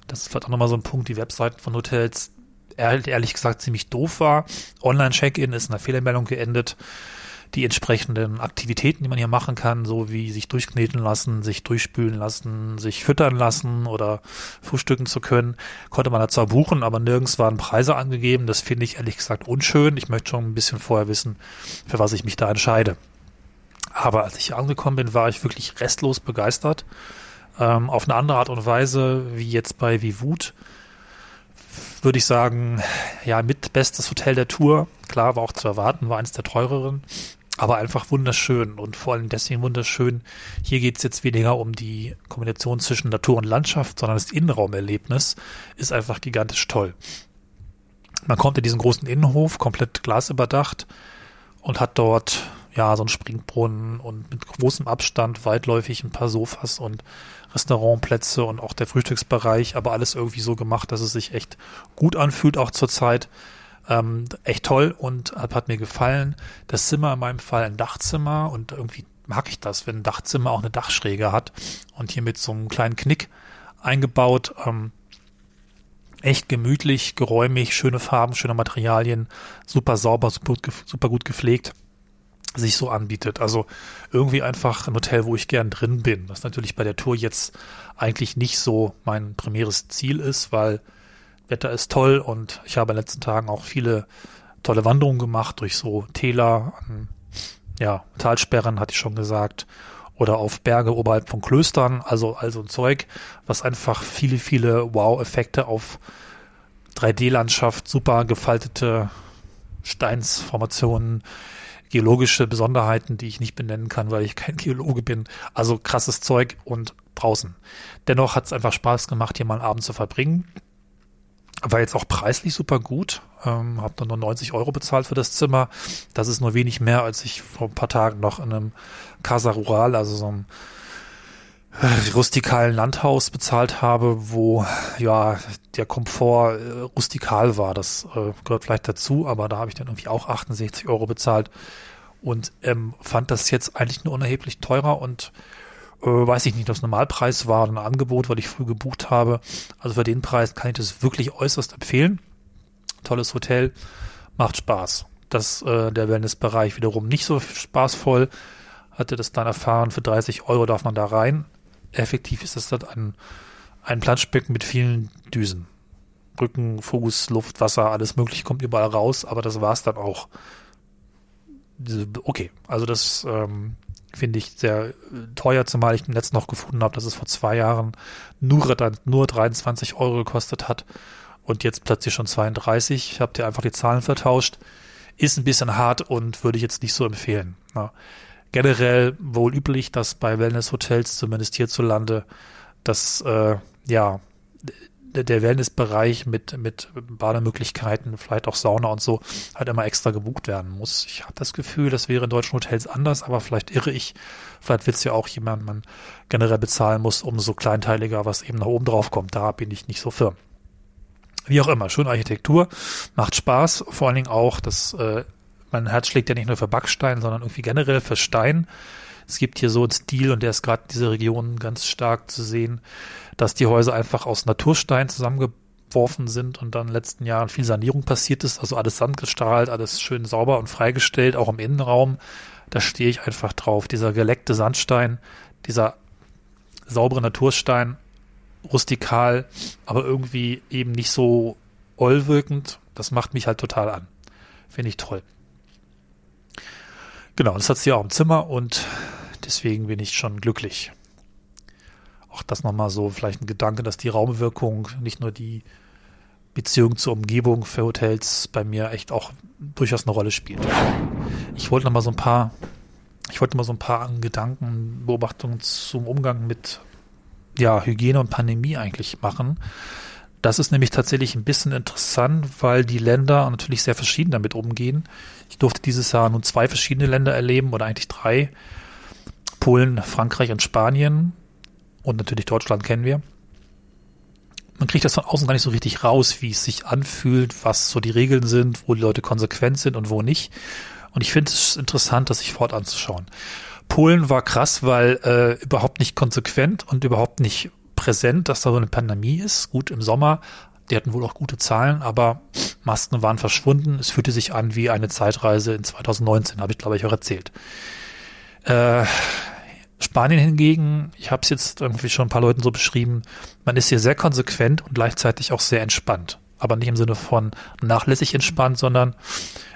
das ist vielleicht auch nochmal so ein Punkt, die Webseiten von Hotels, ehrlich gesagt ziemlich doof war. Online-Check-In ist in einer Fehlermeldung geendet. Die entsprechenden Aktivitäten, die man hier machen kann, so wie sich durchkneten lassen, sich durchspülen lassen, sich füttern lassen oder frühstücken zu können, konnte man da zwar buchen, aber nirgends waren Preise angegeben. Das finde ich ehrlich gesagt unschön. Ich möchte schon ein bisschen vorher wissen, für was ich mich da entscheide. Aber als ich hier angekommen bin, war ich wirklich restlos begeistert. Ähm, auf eine andere Art und Weise, wie jetzt bei Vivut würde ich sagen, ja, mit bestes Hotel der Tour. Klar, war auch zu erwarten, war eines der teureren, aber einfach wunderschön und vor allem deswegen wunderschön. Hier geht es jetzt weniger um die Kombination zwischen Natur und Landschaft, sondern das Innenraumerlebnis ist einfach gigantisch toll. Man kommt in diesen großen Innenhof, komplett glasüberdacht und hat dort ja so einen Springbrunnen und mit großem Abstand weitläufig ein paar Sofas und Restaurantplätze und auch der Frühstücksbereich, aber alles irgendwie so gemacht, dass es sich echt gut anfühlt, auch zur Zeit. Ähm, echt toll und hat, hat mir gefallen. Das Zimmer in meinem Fall ein Dachzimmer und irgendwie mag ich das, wenn ein Dachzimmer auch eine Dachschräge hat und hier mit so einem kleinen Knick eingebaut. Ähm, echt gemütlich, geräumig, schöne Farben, schöne Materialien, super sauber, super, super gut gepflegt sich so anbietet. Also irgendwie einfach ein Hotel, wo ich gern drin bin. Was natürlich bei der Tour jetzt eigentlich nicht so mein primäres Ziel ist, weil Wetter ist toll und ich habe in den letzten Tagen auch viele tolle Wanderungen gemacht durch so Täler, ja, Talsperren hatte ich schon gesagt, oder auf Berge oberhalb von Klöstern, also also ein Zeug, was einfach viele, viele Wow-Effekte auf 3D-Landschaft, super gefaltete Steinsformationen, geologische Besonderheiten, die ich nicht benennen kann, weil ich kein Geologe bin. Also krasses Zeug und draußen. Dennoch hat es einfach Spaß gemacht, hier mal einen Abend zu verbringen. War jetzt auch preislich super gut. Ähm, hab dann nur 90 Euro bezahlt für das Zimmer. Das ist nur wenig mehr, als ich vor ein paar Tagen noch in einem Casa Rural, also so einem rustikalen Landhaus bezahlt habe, wo ja der Komfort äh, rustikal war. Das äh, gehört vielleicht dazu, aber da habe ich dann irgendwie auch 68 Euro bezahlt und ähm, fand das jetzt eigentlich nur unerheblich teurer und äh, weiß ich nicht, ob es Normalpreis war oder ein Angebot, weil ich früh gebucht habe. Also für den Preis kann ich das wirklich äußerst empfehlen. Tolles Hotel, macht Spaß. Das äh, der Wellnessbereich wiederum nicht so spaßvoll. Hatte das dann erfahren, für 30 Euro darf man da rein. Effektiv ist das dann ein, ein Planschbecken mit vielen Düsen. Rücken, Fuß, Luft, Wasser, alles mögliche kommt überall raus, aber das war's dann auch. Okay, also das ähm, finde ich sehr äh, teuer, zumal ich im Netz noch gefunden habe, dass es vor zwei Jahren nur, nur 23 Euro gekostet hat und jetzt plötzlich schon 32. Ich habe dir einfach die Zahlen vertauscht. Ist ein bisschen hart und würde ich jetzt nicht so empfehlen. Ja. Generell wohl üblich, dass bei Wellnesshotels, zumindest hierzulande, dass äh, ja der Wellnessbereich mit, mit Bademöglichkeiten, vielleicht auch Sauna und so, halt immer extra gebucht werden muss. Ich habe das Gefühl, das wäre in deutschen Hotels anders, aber vielleicht irre ich. Vielleicht wird es ja auch jemand, man generell bezahlen muss, umso kleinteiliger, was eben nach oben drauf kommt. Da bin ich nicht so firm. Wie auch immer, schöne Architektur, macht Spaß, vor allen Dingen auch, dass äh, mein Herz schlägt ja nicht nur für Backstein, sondern irgendwie generell für Stein. Es gibt hier so einen Stil und der ist gerade in dieser Region ganz stark zu sehen, dass die Häuser einfach aus Naturstein zusammengeworfen sind und dann in den letzten Jahren viel Sanierung passiert ist, also alles sandgestrahlt, alles schön sauber und freigestellt, auch im Innenraum. Da stehe ich einfach drauf. Dieser geleckte Sandstein, dieser saubere Naturstein, rustikal, aber irgendwie eben nicht so ollwirkend. Das macht mich halt total an. Finde ich toll. Genau, das hat sie auch im Zimmer und deswegen bin ich schon glücklich auch das nochmal so vielleicht ein Gedanke, dass die Raumwirkung, nicht nur die Beziehung zur Umgebung für Hotels bei mir echt auch durchaus eine Rolle spielt. Ich wollte nochmal so ein paar, ich wollte mal so ein paar Gedanken, Beobachtungen zum Umgang mit ja, Hygiene und Pandemie eigentlich machen. Das ist nämlich tatsächlich ein bisschen interessant, weil die Länder natürlich sehr verschieden damit umgehen. Ich durfte dieses Jahr nun zwei verschiedene Länder erleben oder eigentlich drei. Polen, Frankreich und Spanien und natürlich Deutschland kennen wir. Man kriegt das von außen gar nicht so richtig raus, wie es sich anfühlt, was so die Regeln sind, wo die Leute konsequent sind und wo nicht. Und ich finde es interessant, das sich fort anzuschauen. Polen war krass, weil äh, überhaupt nicht konsequent und überhaupt nicht präsent, dass da so eine Pandemie ist. Gut, im Sommer, die hatten wohl auch gute Zahlen, aber Masken waren verschwunden. Es fühlte sich an wie eine Zeitreise in 2019, habe ich glaube ich auch erzählt. Äh, Spanien hingegen, ich habe es jetzt irgendwie schon ein paar Leuten so beschrieben, man ist hier sehr konsequent und gleichzeitig auch sehr entspannt. Aber nicht im Sinne von nachlässig entspannt, sondern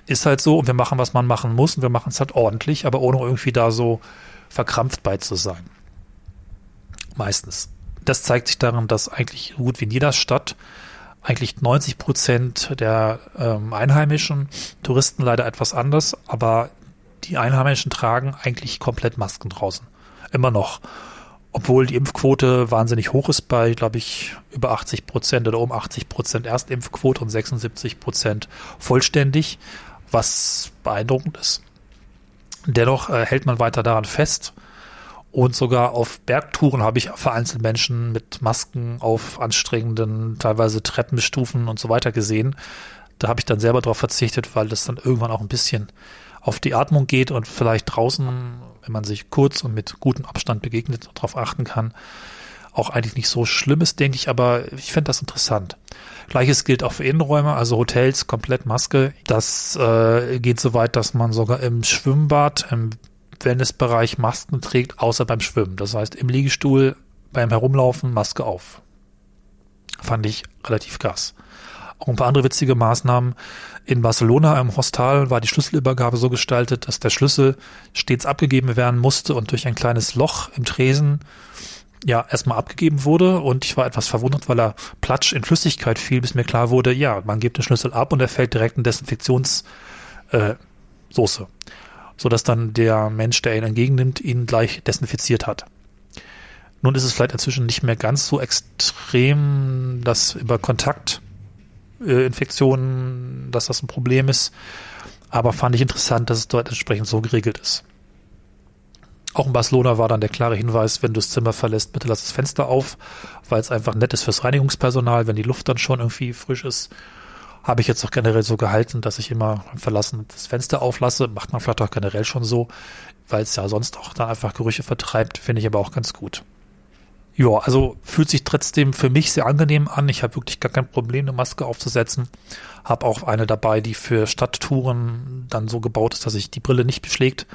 ist halt so und wir machen, was man machen muss und wir machen es halt ordentlich, aber ohne irgendwie da so verkrampft bei zu sein. Meistens. Das zeigt sich daran, dass eigentlich gut wie in jeder Stadt eigentlich 90 Prozent der ähm, Einheimischen, Touristen leider etwas anders, aber die Einheimischen tragen eigentlich komplett Masken draußen immer noch. Obwohl die Impfquote wahnsinnig hoch ist bei, glaube ich, über 80 Prozent oder um 80 Prozent Erstimpfquote und 76 Prozent vollständig, was beeindruckend ist. Dennoch äh, hält man weiter daran fest. Und sogar auf Bergtouren habe ich vereinzelt Menschen mit Masken auf anstrengenden, teilweise Treppenstufen und so weiter gesehen. Da habe ich dann selber darauf verzichtet, weil das dann irgendwann auch ein bisschen auf die Atmung geht und vielleicht draußen wenn man sich kurz und mit gutem Abstand begegnet und darauf achten kann, auch eigentlich nicht so schlimm ist, denke ich, aber ich finde das interessant. Gleiches gilt auch für Innenräume, also Hotels, komplett Maske. Das äh, geht so weit, dass man sogar im Schwimmbad, im Wellnessbereich Masken trägt, außer beim Schwimmen. Das heißt, im Liegestuhl beim Herumlaufen Maske auf. Fand ich relativ krass. Auch ein paar andere witzige Maßnahmen. In Barcelona im Hostal war die Schlüsselübergabe so gestaltet, dass der Schlüssel stets abgegeben werden musste und durch ein kleines Loch im Tresen ja erstmal abgegeben wurde und ich war etwas verwundert, weil er platsch in Flüssigkeit fiel, bis mir klar wurde, ja, man gibt den Schlüssel ab und er fällt direkt in Desinfektionssoße. Äh, sodass dann der Mensch, der ihn entgegennimmt, ihn gleich desinfiziert hat. Nun ist es vielleicht inzwischen nicht mehr ganz so extrem, dass über Kontakt äh, dass das ein Problem ist. Aber fand ich interessant, dass es dort entsprechend so geregelt ist. Auch in Barcelona war dann der klare Hinweis, wenn du das Zimmer verlässt, bitte lass das Fenster auf, weil es einfach nett ist fürs Reinigungspersonal, wenn die Luft dann schon irgendwie frisch ist. Habe ich jetzt auch generell so gehalten, dass ich immer Verlassen das Fenster auflasse. Macht man vielleicht auch generell schon so, weil es ja sonst auch dann einfach Gerüche vertreibt, finde ich aber auch ganz gut. Ja, also fühlt sich trotzdem für mich sehr angenehm an. Ich habe wirklich gar kein Problem, eine Maske aufzusetzen. Habe auch eine dabei, die für Stadttouren dann so gebaut ist, dass sich die Brille nicht beschlägt.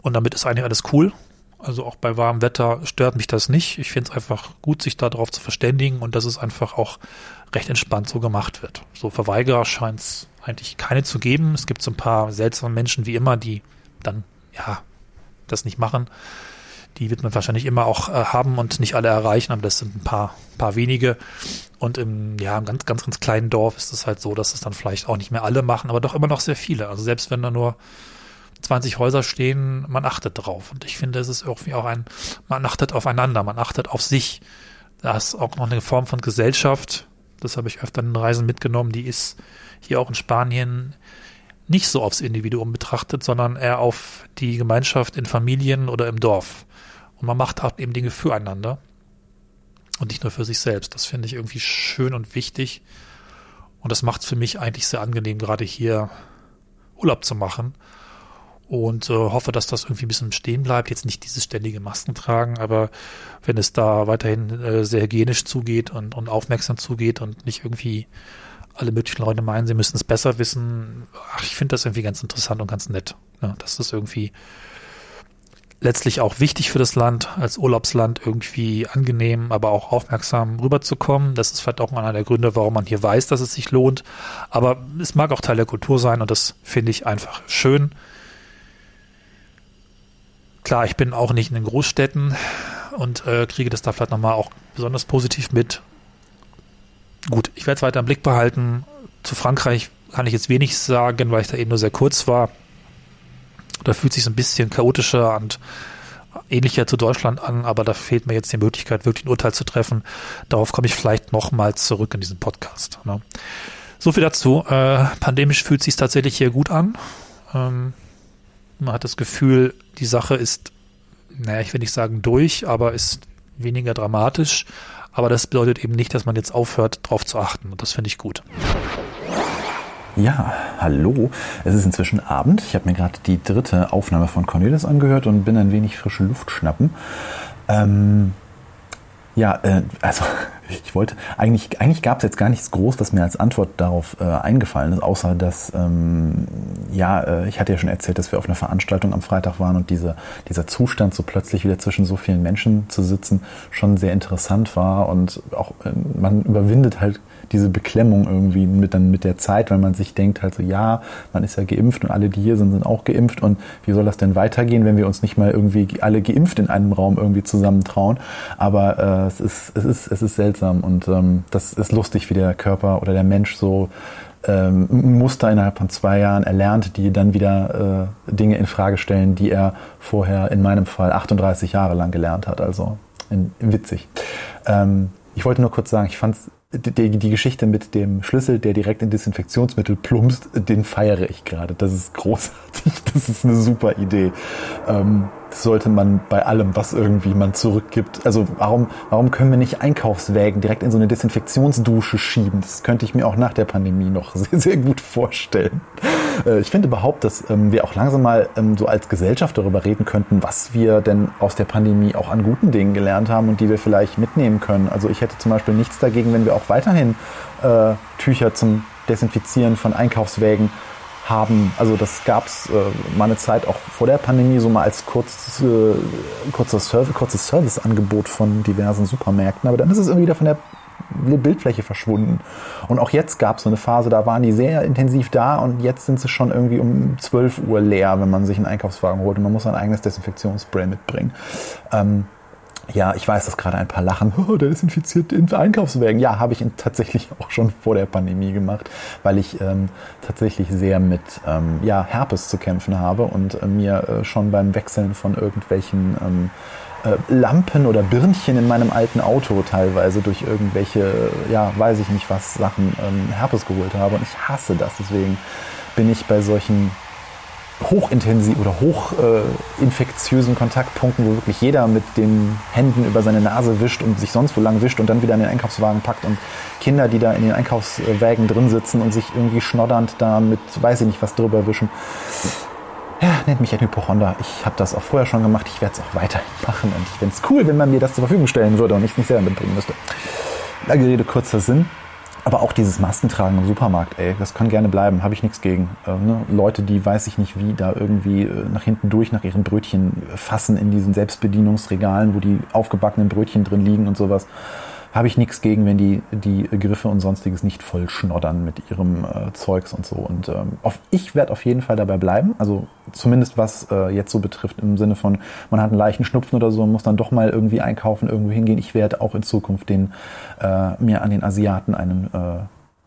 Und damit ist eigentlich alles cool. Also auch bei warmem Wetter stört mich das nicht. Ich finde es einfach gut, sich darauf zu verständigen und dass es einfach auch recht entspannt so gemacht wird. So Verweigerer scheint es eigentlich keine zu geben. Es gibt so ein paar seltsame Menschen wie immer, die dann ja das nicht machen. Die wird man wahrscheinlich immer auch äh, haben und nicht alle erreichen, aber das sind ein paar, paar wenige. Und im, ja, im ganz, ganz, ganz kleinen Dorf ist es halt so, dass es dann vielleicht auch nicht mehr alle machen, aber doch immer noch sehr viele. Also selbst wenn da nur 20 Häuser stehen, man achtet drauf. Und ich finde, es ist irgendwie auch ein, man achtet aufeinander, man achtet auf sich. Da ist auch noch eine Form von Gesellschaft. Das habe ich öfter in Reisen mitgenommen. Die ist hier auch in Spanien nicht so aufs Individuum betrachtet, sondern eher auf die Gemeinschaft in Familien oder im Dorf. Und man macht auch eben Dinge füreinander und nicht nur für sich selbst. Das finde ich irgendwie schön und wichtig. Und das macht es für mich eigentlich sehr angenehm, gerade hier Urlaub zu machen. Und äh, hoffe, dass das irgendwie ein bisschen stehen bleibt. Jetzt nicht dieses ständige Masken tragen, aber wenn es da weiterhin äh, sehr hygienisch zugeht und, und aufmerksam zugeht und nicht irgendwie alle möglichen Leute meinen, sie müssen es besser wissen. Ach, ich finde das irgendwie ganz interessant und ganz nett. Ja, das ist irgendwie letztlich auch wichtig für das Land, als Urlaubsland irgendwie angenehm, aber auch aufmerksam rüberzukommen. Das ist vielleicht auch einer der Gründe, warum man hier weiß, dass es sich lohnt. Aber es mag auch Teil der Kultur sein und das finde ich einfach schön. Klar, ich bin auch nicht in den Großstädten und äh, kriege das da vielleicht nochmal auch besonders positiv mit. Gut, ich werde es weiter im Blick behalten. Zu Frankreich kann ich jetzt wenig sagen, weil ich da eben nur sehr kurz war. Da fühlt sich so ein bisschen chaotischer und ähnlicher zu Deutschland an, aber da fehlt mir jetzt die Möglichkeit, wirklich ein Urteil zu treffen. Darauf komme ich vielleicht nochmals zurück in diesem Podcast. Ne? So viel dazu. Äh, pandemisch fühlt sich tatsächlich hier gut an. Ähm, man hat das Gefühl, die Sache ist, naja, ich will nicht sagen durch, aber ist weniger dramatisch. Aber das bedeutet eben nicht, dass man jetzt aufhört, darauf zu achten. Und das finde ich gut. Ja, hallo. Es ist inzwischen Abend. Ich habe mir gerade die dritte Aufnahme von Cornelis angehört und bin ein wenig frische Luft schnappen. Ähm, ja, äh, also ich wollte, eigentlich, eigentlich gab es jetzt gar nichts groß, was mir als Antwort darauf äh, eingefallen ist, außer dass, ähm, ja, äh, ich hatte ja schon erzählt, dass wir auf einer Veranstaltung am Freitag waren und diese, dieser Zustand, so plötzlich wieder zwischen so vielen Menschen zu sitzen, schon sehr interessant war und auch äh, man überwindet halt diese Beklemmung irgendwie mit dann mit der Zeit, weil man sich denkt halt so, ja, man ist ja geimpft und alle, die hier sind, sind auch geimpft und wie soll das denn weitergehen, wenn wir uns nicht mal irgendwie alle geimpft in einem Raum irgendwie zusammentrauen? Aber äh, es ist es ist es ist seltsam und ähm, das ist lustig, wie der Körper oder der Mensch so ähm, Muster innerhalb von zwei Jahren erlernt, die dann wieder äh, Dinge in Frage stellen, die er vorher in meinem Fall 38 Jahre lang gelernt hat. Also in, witzig. Ähm, ich wollte nur kurz sagen, ich fand es die, die Geschichte mit dem Schlüssel, der direkt in Desinfektionsmittel plumpst, den feiere ich gerade. Das ist großartig. Das ist eine super Idee. Ähm, sollte man bei allem, was irgendwie man zurückgibt. Also warum, warum können wir nicht Einkaufswägen direkt in so eine Desinfektionsdusche schieben? Das könnte ich mir auch nach der Pandemie noch sehr, sehr gut vorstellen. Äh, ich finde überhaupt, dass ähm, wir auch langsam mal ähm, so als Gesellschaft darüber reden könnten, was wir denn aus der Pandemie auch an guten Dingen gelernt haben und die wir vielleicht mitnehmen können. Also ich hätte zum Beispiel nichts dagegen, wenn wir auch weiterhin äh, Tücher zum Desinfizieren von Einkaufswägen haben. Also das gab es äh, mal eine Zeit auch vor der Pandemie so mal als kurz, äh, kurzer Service, kurzes Serviceangebot von diversen Supermärkten. Aber dann ist es irgendwie wieder von der Bildfläche verschwunden. Und auch jetzt gab es so eine Phase, da waren die sehr intensiv da und jetzt sind sie schon irgendwie um 12 Uhr leer, wenn man sich einen Einkaufswagen holt und man muss ein eigenes Desinfektionsspray mitbringen. Ähm, ja, ich weiß, dass gerade ein paar lachen, oh, der ist infiziert in Einkaufswagen. Ja, habe ich tatsächlich auch schon vor der Pandemie gemacht, weil ich ähm, tatsächlich sehr mit ähm, ja, Herpes zu kämpfen habe und äh, mir äh, schon beim Wechseln von irgendwelchen ähm, äh, Lampen oder Birnchen in meinem alten Auto teilweise durch irgendwelche, ja, weiß ich nicht was, Sachen ähm, Herpes geholt habe. Und ich hasse das. Deswegen bin ich bei solchen hochintensiv oder hochinfektiösen äh, Kontaktpunkten, wo wirklich jeder mit den Händen über seine Nase wischt und sich sonst wo lang wischt und dann wieder in den Einkaufswagen packt und Kinder, die da in den Einkaufswägen drin sitzen und sich irgendwie schnoddernd da mit weiß ich nicht was drüber wischen. Ja, nennt mich ein Hypochonder. Ich habe das auch vorher schon gemacht. Ich werde es auch weiterhin machen. Und ich fände es cool, wenn man mir das zur Verfügung stellen würde und ich es nicht selber mitbringen müsste. Lange Rede, kurzer Sinn. Aber auch dieses Maskentragen im Supermarkt, ey, das kann gerne bleiben, habe ich nichts gegen. Äh, ne? Leute, die weiß ich nicht wie, da irgendwie äh, nach hinten durch nach ihren Brötchen fassen in diesen Selbstbedienungsregalen, wo die aufgebackenen Brötchen drin liegen und sowas habe ich nichts gegen, wenn die die Griffe und sonstiges nicht voll schnoddern mit ihrem äh, Zeugs und so. Und ähm, auf, ich werde auf jeden Fall dabei bleiben. Also zumindest was äh, jetzt so betrifft im Sinne von, man hat einen leichten Schnupfen oder so und muss dann doch mal irgendwie einkaufen, irgendwo hingehen. Ich werde auch in Zukunft den äh, mir an den Asiaten einen äh,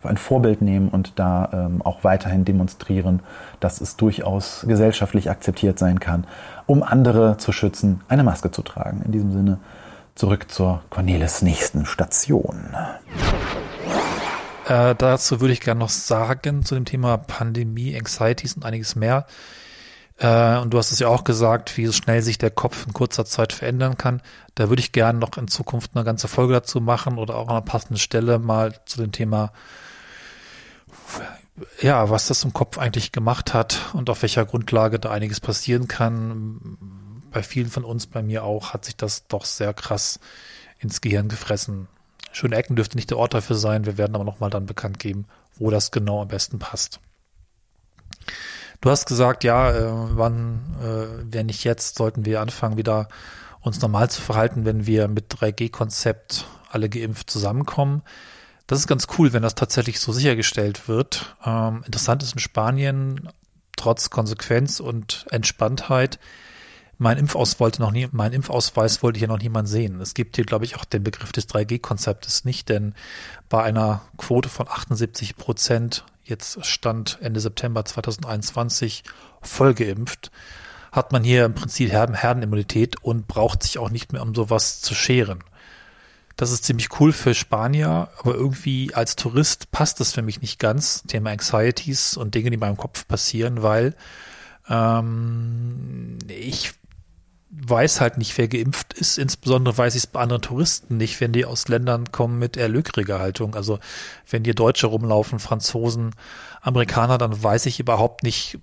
ein Vorbild nehmen und da ähm, auch weiterhin demonstrieren, dass es durchaus gesellschaftlich akzeptiert sein kann, um andere zu schützen, eine Maske zu tragen. In diesem Sinne zurück zur Cornelis nächsten Station. Äh, dazu würde ich gerne noch sagen, zu dem Thema Pandemie, Anxieties und einiges mehr. Äh, und du hast es ja auch gesagt, wie schnell sich der Kopf in kurzer Zeit verändern kann. Da würde ich gerne noch in Zukunft eine ganze Folge dazu machen oder auch an einer passenden Stelle mal zu dem Thema, ja, was das im Kopf eigentlich gemacht hat und auf welcher Grundlage da einiges passieren kann bei vielen von uns, bei mir auch, hat sich das doch sehr krass ins Gehirn gefressen. Schöne Ecken dürfte nicht der Ort dafür sein. Wir werden aber nochmal dann bekannt geben, wo das genau am besten passt. Du hast gesagt, ja, äh, wann, äh, wenn nicht jetzt, sollten wir anfangen, wieder uns normal zu verhalten, wenn wir mit 3G-Konzept alle geimpft zusammenkommen. Das ist ganz cool, wenn das tatsächlich so sichergestellt wird. Ähm, interessant ist in Spanien, trotz Konsequenz und Entspanntheit, mein Impfausweis wollte noch nie, mein Impfausweis wollte hier noch niemand sehen. Es gibt hier, glaube ich, auch den Begriff des 3G-Konzeptes nicht, denn bei einer Quote von 78 Prozent, jetzt Stand Ende September 2021, voll geimpft, hat man hier im Prinzip Herdenimmunität und braucht sich auch nicht mehr um sowas zu scheren. Das ist ziemlich cool für Spanier, aber irgendwie als Tourist passt das für mich nicht ganz. Thema Anxieties und Dinge, die in meinem Kopf passieren, weil ähm, ich weiß halt nicht, wer geimpft ist. Insbesondere weiß ich es bei anderen Touristen nicht, wenn die aus Ländern kommen mit eher löckriger Haltung. Also wenn hier Deutsche rumlaufen, Franzosen, Amerikaner, dann weiß ich überhaupt nicht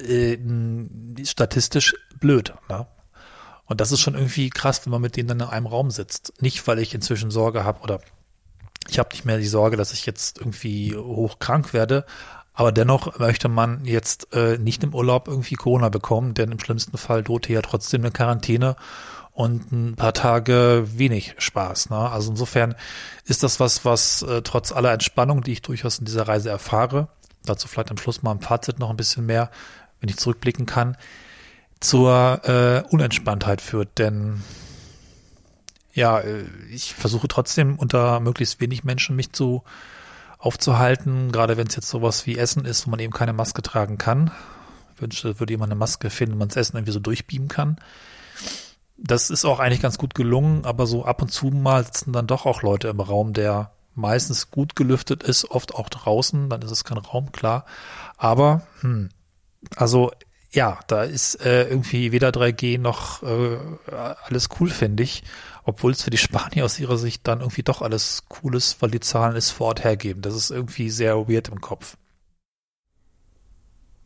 äh, statistisch blöd. Ne? Und das ist schon irgendwie krass, wenn man mit denen dann in einem Raum sitzt. Nicht, weil ich inzwischen Sorge habe oder ich habe nicht mehr die Sorge, dass ich jetzt irgendwie hochkrank werde, aber dennoch möchte man jetzt äh, nicht im Urlaub irgendwie Corona bekommen, denn im schlimmsten Fall droht hier ja trotzdem eine Quarantäne und ein paar Tage wenig Spaß. Ne? Also insofern ist das was, was äh, trotz aller Entspannung, die ich durchaus in dieser Reise erfahre, dazu vielleicht am Schluss mal im Fazit noch ein bisschen mehr, wenn ich zurückblicken kann, zur äh, Unentspanntheit führt. Denn ja, äh, ich versuche trotzdem unter möglichst wenig Menschen mich zu aufzuhalten, gerade wenn es jetzt sowas wie Essen ist, wo man eben keine Maske tragen kann. Ich wünschte, würde jemand eine Maske finden, man das Essen irgendwie so durchbeamen kann. Das ist auch eigentlich ganz gut gelungen, aber so ab und zu mal sitzen dann doch auch Leute im Raum, der meistens gut gelüftet ist, oft auch draußen, dann ist es kein Raum, klar. Aber, hm, also ja, da ist äh, irgendwie weder 3G noch äh, alles cool, finde ich. Obwohl es für die Spanier aus ihrer Sicht dann irgendwie doch alles cool ist, weil die Zahlen es vor Ort hergeben. Das ist irgendwie sehr weird im Kopf.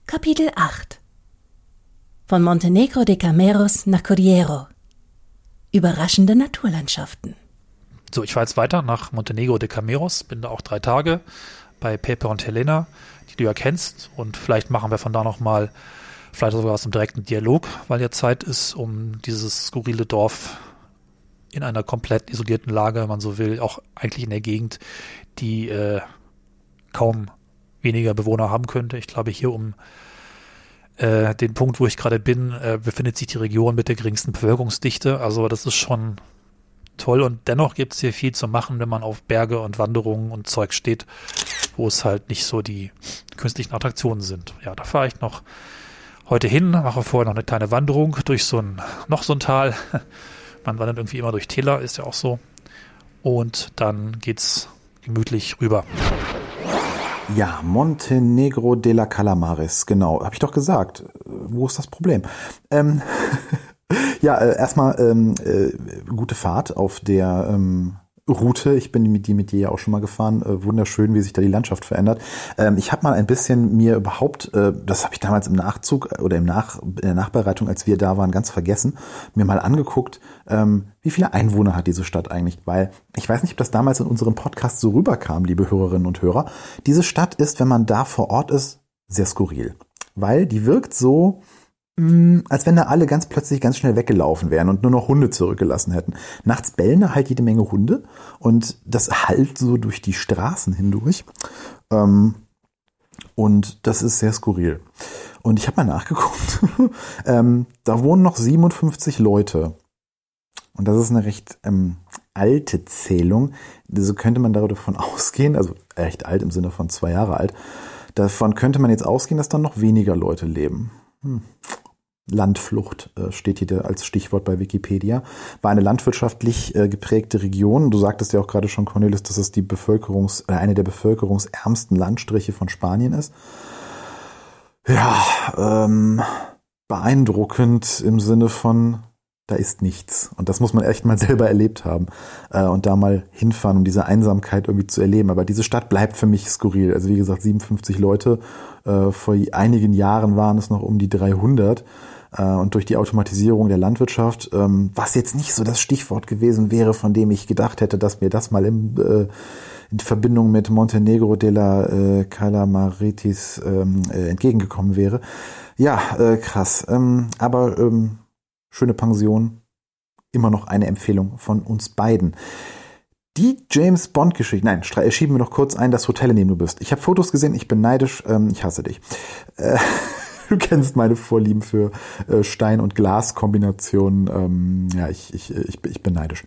Kapitel 8 Von Montenegro de Cameros nach Corriero Überraschende Naturlandschaften. So, ich fahre jetzt weiter nach Montenegro de Cameros, bin da auch drei Tage bei Pepe und Helena, die du ja kennst. Und vielleicht machen wir von da nochmal, vielleicht sogar aus dem direkten Dialog, weil ja Zeit ist, um dieses skurrile Dorf in einer komplett isolierten Lage, wenn man so will, auch eigentlich in der Gegend, die äh, kaum weniger Bewohner haben könnte. Ich glaube, hier um äh, den Punkt, wo ich gerade bin, äh, befindet sich die Region mit der geringsten Bevölkerungsdichte. Also das ist schon toll und dennoch gibt es hier viel zu machen, wenn man auf Berge und Wanderungen und Zeug steht, wo es halt nicht so die künstlichen Attraktionen sind. Ja, da fahre ich noch heute hin, mache vorher noch eine kleine Wanderung durch so ein, noch so ein Tal man wandert irgendwie immer durch Täler, ist ja auch so. Und dann geht's gemütlich rüber. Ja, Montenegro de la Calamares, genau. Habe ich doch gesagt. Wo ist das Problem? Ähm, ja, äh, erstmal ähm, äh, gute Fahrt auf der ähm, Route. Ich bin mit die mit dir ja auch schon mal gefahren. Äh, wunderschön, wie sich da die Landschaft verändert. Ähm, ich habe mal ein bisschen mir überhaupt, äh, das habe ich damals im Nachzug oder im Nach, in der Nachbereitung, als wir da waren, ganz vergessen, mir mal angeguckt, ähm, wie viele Einwohner hat diese Stadt eigentlich? Weil ich weiß nicht, ob das damals in unserem Podcast so rüberkam, liebe Hörerinnen und Hörer. Diese Stadt ist, wenn man da vor Ort ist, sehr skurril. Weil die wirkt so, Mm, als wenn da alle ganz plötzlich ganz schnell weggelaufen wären und nur noch Hunde zurückgelassen hätten. Nachts bellen da halt jede Menge Hunde und das halt so durch die Straßen hindurch. Ähm, und das ist sehr skurril. Und ich habe mal nachgeguckt. ähm, da wohnen noch 57 Leute. Und das ist eine recht ähm, alte Zählung. So könnte man davon ausgehen, also recht alt im Sinne von zwei Jahre alt. Davon könnte man jetzt ausgehen, dass dann noch weniger Leute leben. Hm. Landflucht äh, steht hier als Stichwort bei Wikipedia, war eine landwirtschaftlich äh, geprägte Region. Du sagtest ja auch gerade schon, Cornelis, dass es die Bevölkerungs, äh, eine der bevölkerungsärmsten Landstriche von Spanien ist. Ja, ähm, beeindruckend im Sinne von, da ist nichts. Und das muss man echt mal selber erlebt haben äh, und da mal hinfahren, um diese Einsamkeit irgendwie zu erleben. Aber diese Stadt bleibt für mich skurril. Also wie gesagt, 57 Leute. Äh, vor einigen Jahren waren es noch um die 300 äh, und durch die Automatisierung der Landwirtschaft, ähm, was jetzt nicht so das Stichwort gewesen wäre, von dem ich gedacht hätte, dass mir das mal im, äh, in Verbindung mit Montenegro de la Calamaritis ähm, äh, entgegengekommen wäre. Ja, krass. Ähm, aber schöne Pension, immer noch eine Empfehlung von uns beiden. Die James Bond Geschichte, nein, schieben wir noch kurz ein, das Hotel, in dem du bist. Ich habe Fotos gesehen, ich bin neidisch, ähm, ich hasse dich. Äh, du kennst meine Vorlieben für äh, Stein- und Glas-Kombinationen. Ähm, ja, ich, ich, ich, ich bin neidisch.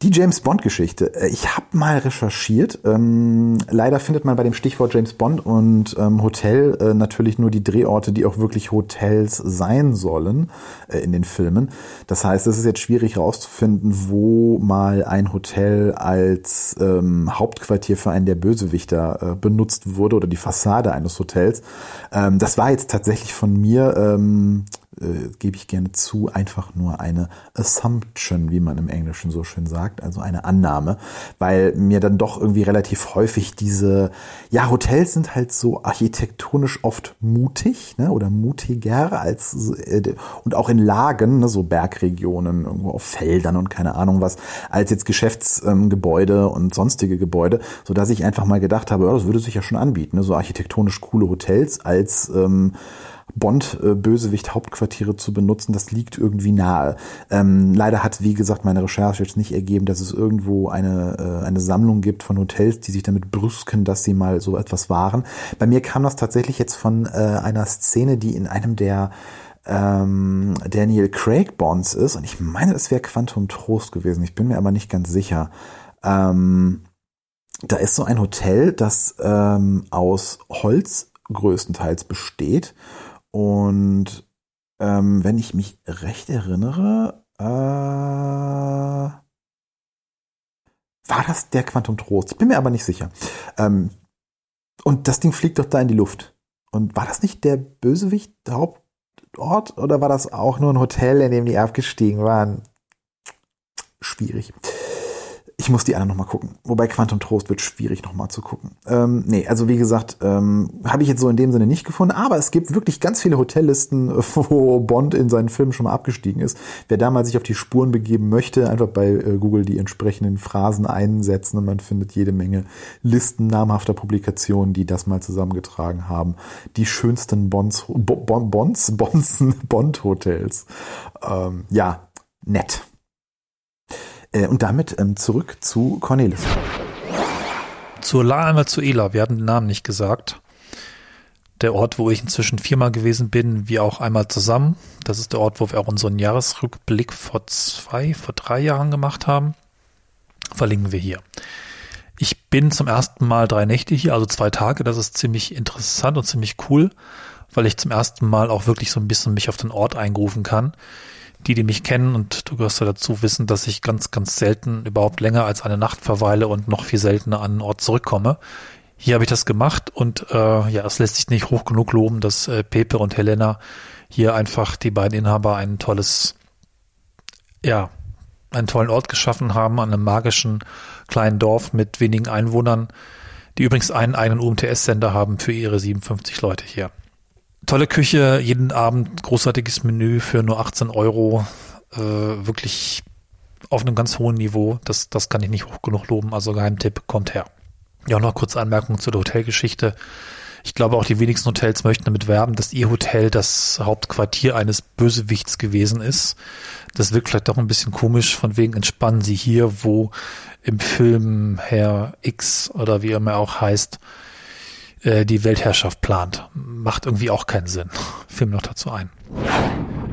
Die James Bond-Geschichte. Äh, ich habe mal recherchiert. Ähm, leider findet man bei dem Stichwort James Bond und ähm, Hotel äh, natürlich nur die Drehorte, die auch wirklich Hotels sein sollen äh, in den Filmen. Das heißt, es ist jetzt schwierig herauszufinden, wo mal ein Hotel als ähm, Hauptquartier für einen der Bösewichter äh, benutzt wurde oder die Fassade eines Hotels. Ähm, das war jetzt tatsächlich von mir ähm, äh, gebe ich gerne zu, einfach nur eine Assumption, wie man im Englischen so schön sagt, also eine Annahme, weil mir dann doch irgendwie relativ häufig diese, ja, Hotels sind halt so architektonisch oft mutig, ne, oder mutiger als, äh, und auch in Lagen, ne, so Bergregionen, irgendwo auf Feldern und keine Ahnung was, als jetzt Geschäftsgebäude ähm, und sonstige Gebäude, so dass ich einfach mal gedacht habe, ja, das würde sich ja schon anbieten, ne, so architektonisch coole Hotels als, ähm, Bond-Bösewicht-Hauptquartiere zu benutzen, das liegt irgendwie nahe. Ähm, leider hat, wie gesagt, meine Recherche jetzt nicht ergeben, dass es irgendwo eine, äh, eine Sammlung gibt von Hotels, die sich damit brüsken, dass sie mal so etwas waren. Bei mir kam das tatsächlich jetzt von äh, einer Szene, die in einem der ähm, Daniel Craig Bonds ist. Und ich meine, es wäre Quantum Trost gewesen. Ich bin mir aber nicht ganz sicher. Ähm, da ist so ein Hotel, das ähm, aus Holz größtenteils besteht und ähm, wenn ich mich recht erinnere, äh, war das der Quantum Trost. Ich bin mir aber nicht sicher. Ähm, und das Ding fliegt doch da in die Luft. Und war das nicht der Bösewicht Hauptort oder war das auch nur ein Hotel, in dem die abgestiegen waren? Schwierig. Ich muss die anderen nochmal gucken. Wobei Quantum Trost wird schwierig nochmal zu gucken. Ähm, nee, also wie gesagt, ähm, habe ich jetzt so in dem Sinne nicht gefunden. Aber es gibt wirklich ganz viele Hotellisten, wo Bond in seinen Filmen schon mal abgestiegen ist. Wer da mal sich auf die Spuren begeben möchte, einfach bei äh, Google die entsprechenden Phrasen einsetzen und man findet jede Menge Listen namhafter Publikationen, die das mal zusammengetragen haben. Die schönsten Bonds, Bonds, Bonds, Bonds Bond-Hotels. Ähm, ja, nett. Äh, und damit ähm, zurück zu Cornelis. Zur La einmal zu Ela. Wir hatten den Namen nicht gesagt. Der Ort, wo ich inzwischen viermal gewesen bin, wir auch einmal zusammen. Das ist der Ort, wo wir auch unseren Jahresrückblick vor zwei, vor drei Jahren gemacht haben. Verlinken wir hier. Ich bin zum ersten Mal drei Nächte hier, also zwei Tage. Das ist ziemlich interessant und ziemlich cool, weil ich zum ersten Mal auch wirklich so ein bisschen mich auf den Ort eingerufen kann die, die mich kennen und du gehörst ja dazu, wissen, dass ich ganz, ganz selten überhaupt länger als eine Nacht verweile und noch viel seltener an einen Ort zurückkomme. hier habe ich das gemacht und äh, ja, es lässt sich nicht hoch genug loben, dass äh, Pepe und Helena hier einfach die beiden Inhaber ein tolles, ja, einen tollen Ort geschaffen haben an einem magischen kleinen Dorf mit wenigen Einwohnern, die übrigens einen eigenen UMTS-Sender haben für ihre 57 Leute hier. Tolle Küche, jeden Abend großartiges Menü für nur 18 Euro, äh, wirklich auf einem ganz hohen Niveau. Das, das kann ich nicht hoch genug loben. Also Geheimtipp, kommt her. Ja, noch kurz Anmerkung zu der Hotelgeschichte. Ich glaube, auch die wenigsten Hotels möchten damit werben, dass ihr Hotel das Hauptquartier eines Bösewichts gewesen ist. Das wirkt vielleicht doch ein bisschen komisch, von wegen entspannen sie hier, wo im Film Herr X oder wie immer auch heißt, äh, die Weltherrschaft plant. Macht irgendwie auch keinen Sinn. Film noch dazu ein.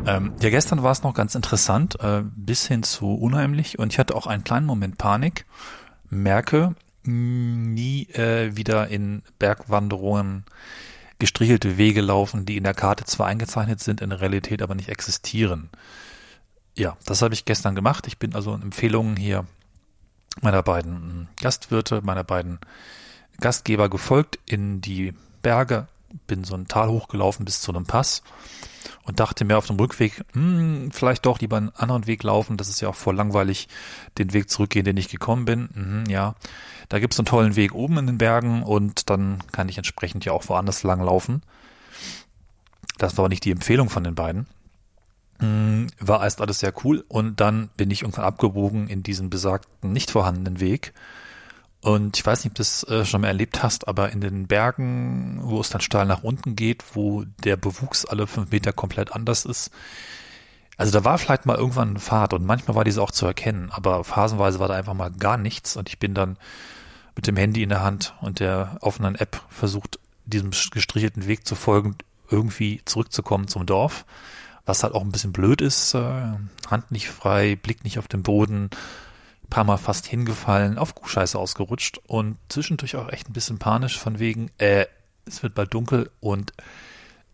Ähm, ja, gestern war es noch ganz interessant, äh, bis hin zu unheimlich und ich hatte auch einen kleinen Moment Panik. Merke, nie äh, wieder in Bergwanderungen gestrichelte Wege laufen, die in der Karte zwar eingezeichnet sind, in der Realität aber nicht existieren. Ja, das habe ich gestern gemacht. Ich bin also in Empfehlungen hier meiner beiden Gastwirte, meiner beiden Gastgeber gefolgt in die Berge, bin so ein Tal hochgelaufen bis zu einem Pass und dachte mir auf dem Rückweg, hm, vielleicht doch lieber einen anderen Weg laufen. Das ist ja auch voll langweilig, den Weg zurückgehen, den ich gekommen bin. Mhm, ja, da gibt es einen tollen Weg oben in den Bergen und dann kann ich entsprechend ja auch woanders lang laufen. Das war aber nicht die Empfehlung von den beiden. Hm, war erst alles sehr cool und dann bin ich irgendwann abgebogen in diesen besagten nicht vorhandenen Weg und ich weiß nicht, ob du das äh, schon mal erlebt hast, aber in den Bergen, wo es dann steil nach unten geht, wo der Bewuchs alle fünf Meter komplett anders ist. Also da war vielleicht mal irgendwann ein Pfad und manchmal war diese auch zu erkennen, aber phasenweise war da einfach mal gar nichts und ich bin dann mit dem Handy in der Hand und der offenen App versucht, diesem gestrichelten Weg zu folgen, irgendwie zurückzukommen zum Dorf. Was halt auch ein bisschen blöd ist, äh, Hand nicht frei, Blick nicht auf den Boden, paar Mal fast hingefallen, auf Kuhscheiße ausgerutscht und zwischendurch auch echt ein bisschen panisch von wegen, äh, es wird bald dunkel und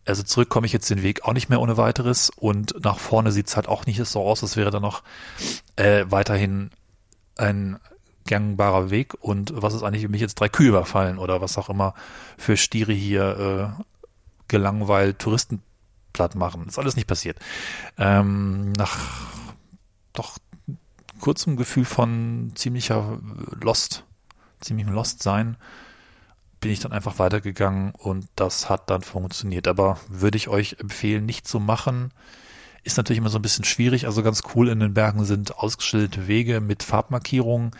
also zurück komme ich jetzt den Weg auch nicht mehr ohne weiteres und nach vorne sieht es halt auch nicht so aus, als wäre da noch äh, weiterhin ein gangbarer Weg und was ist eigentlich, wenn mich jetzt drei Kühe überfallen oder was auch immer für Stiere hier äh, gelangweilt Touristen platt machen. ist alles nicht passiert. Ähm, nach doch kurzem Gefühl von ziemlicher Lost, ziemlichem Lost sein, bin ich dann einfach weitergegangen und das hat dann funktioniert. Aber würde ich euch empfehlen, nicht zu machen. Ist natürlich immer so ein bisschen schwierig. Also ganz cool in den Bergen sind ausgeschilderte Wege mit Farbmarkierungen.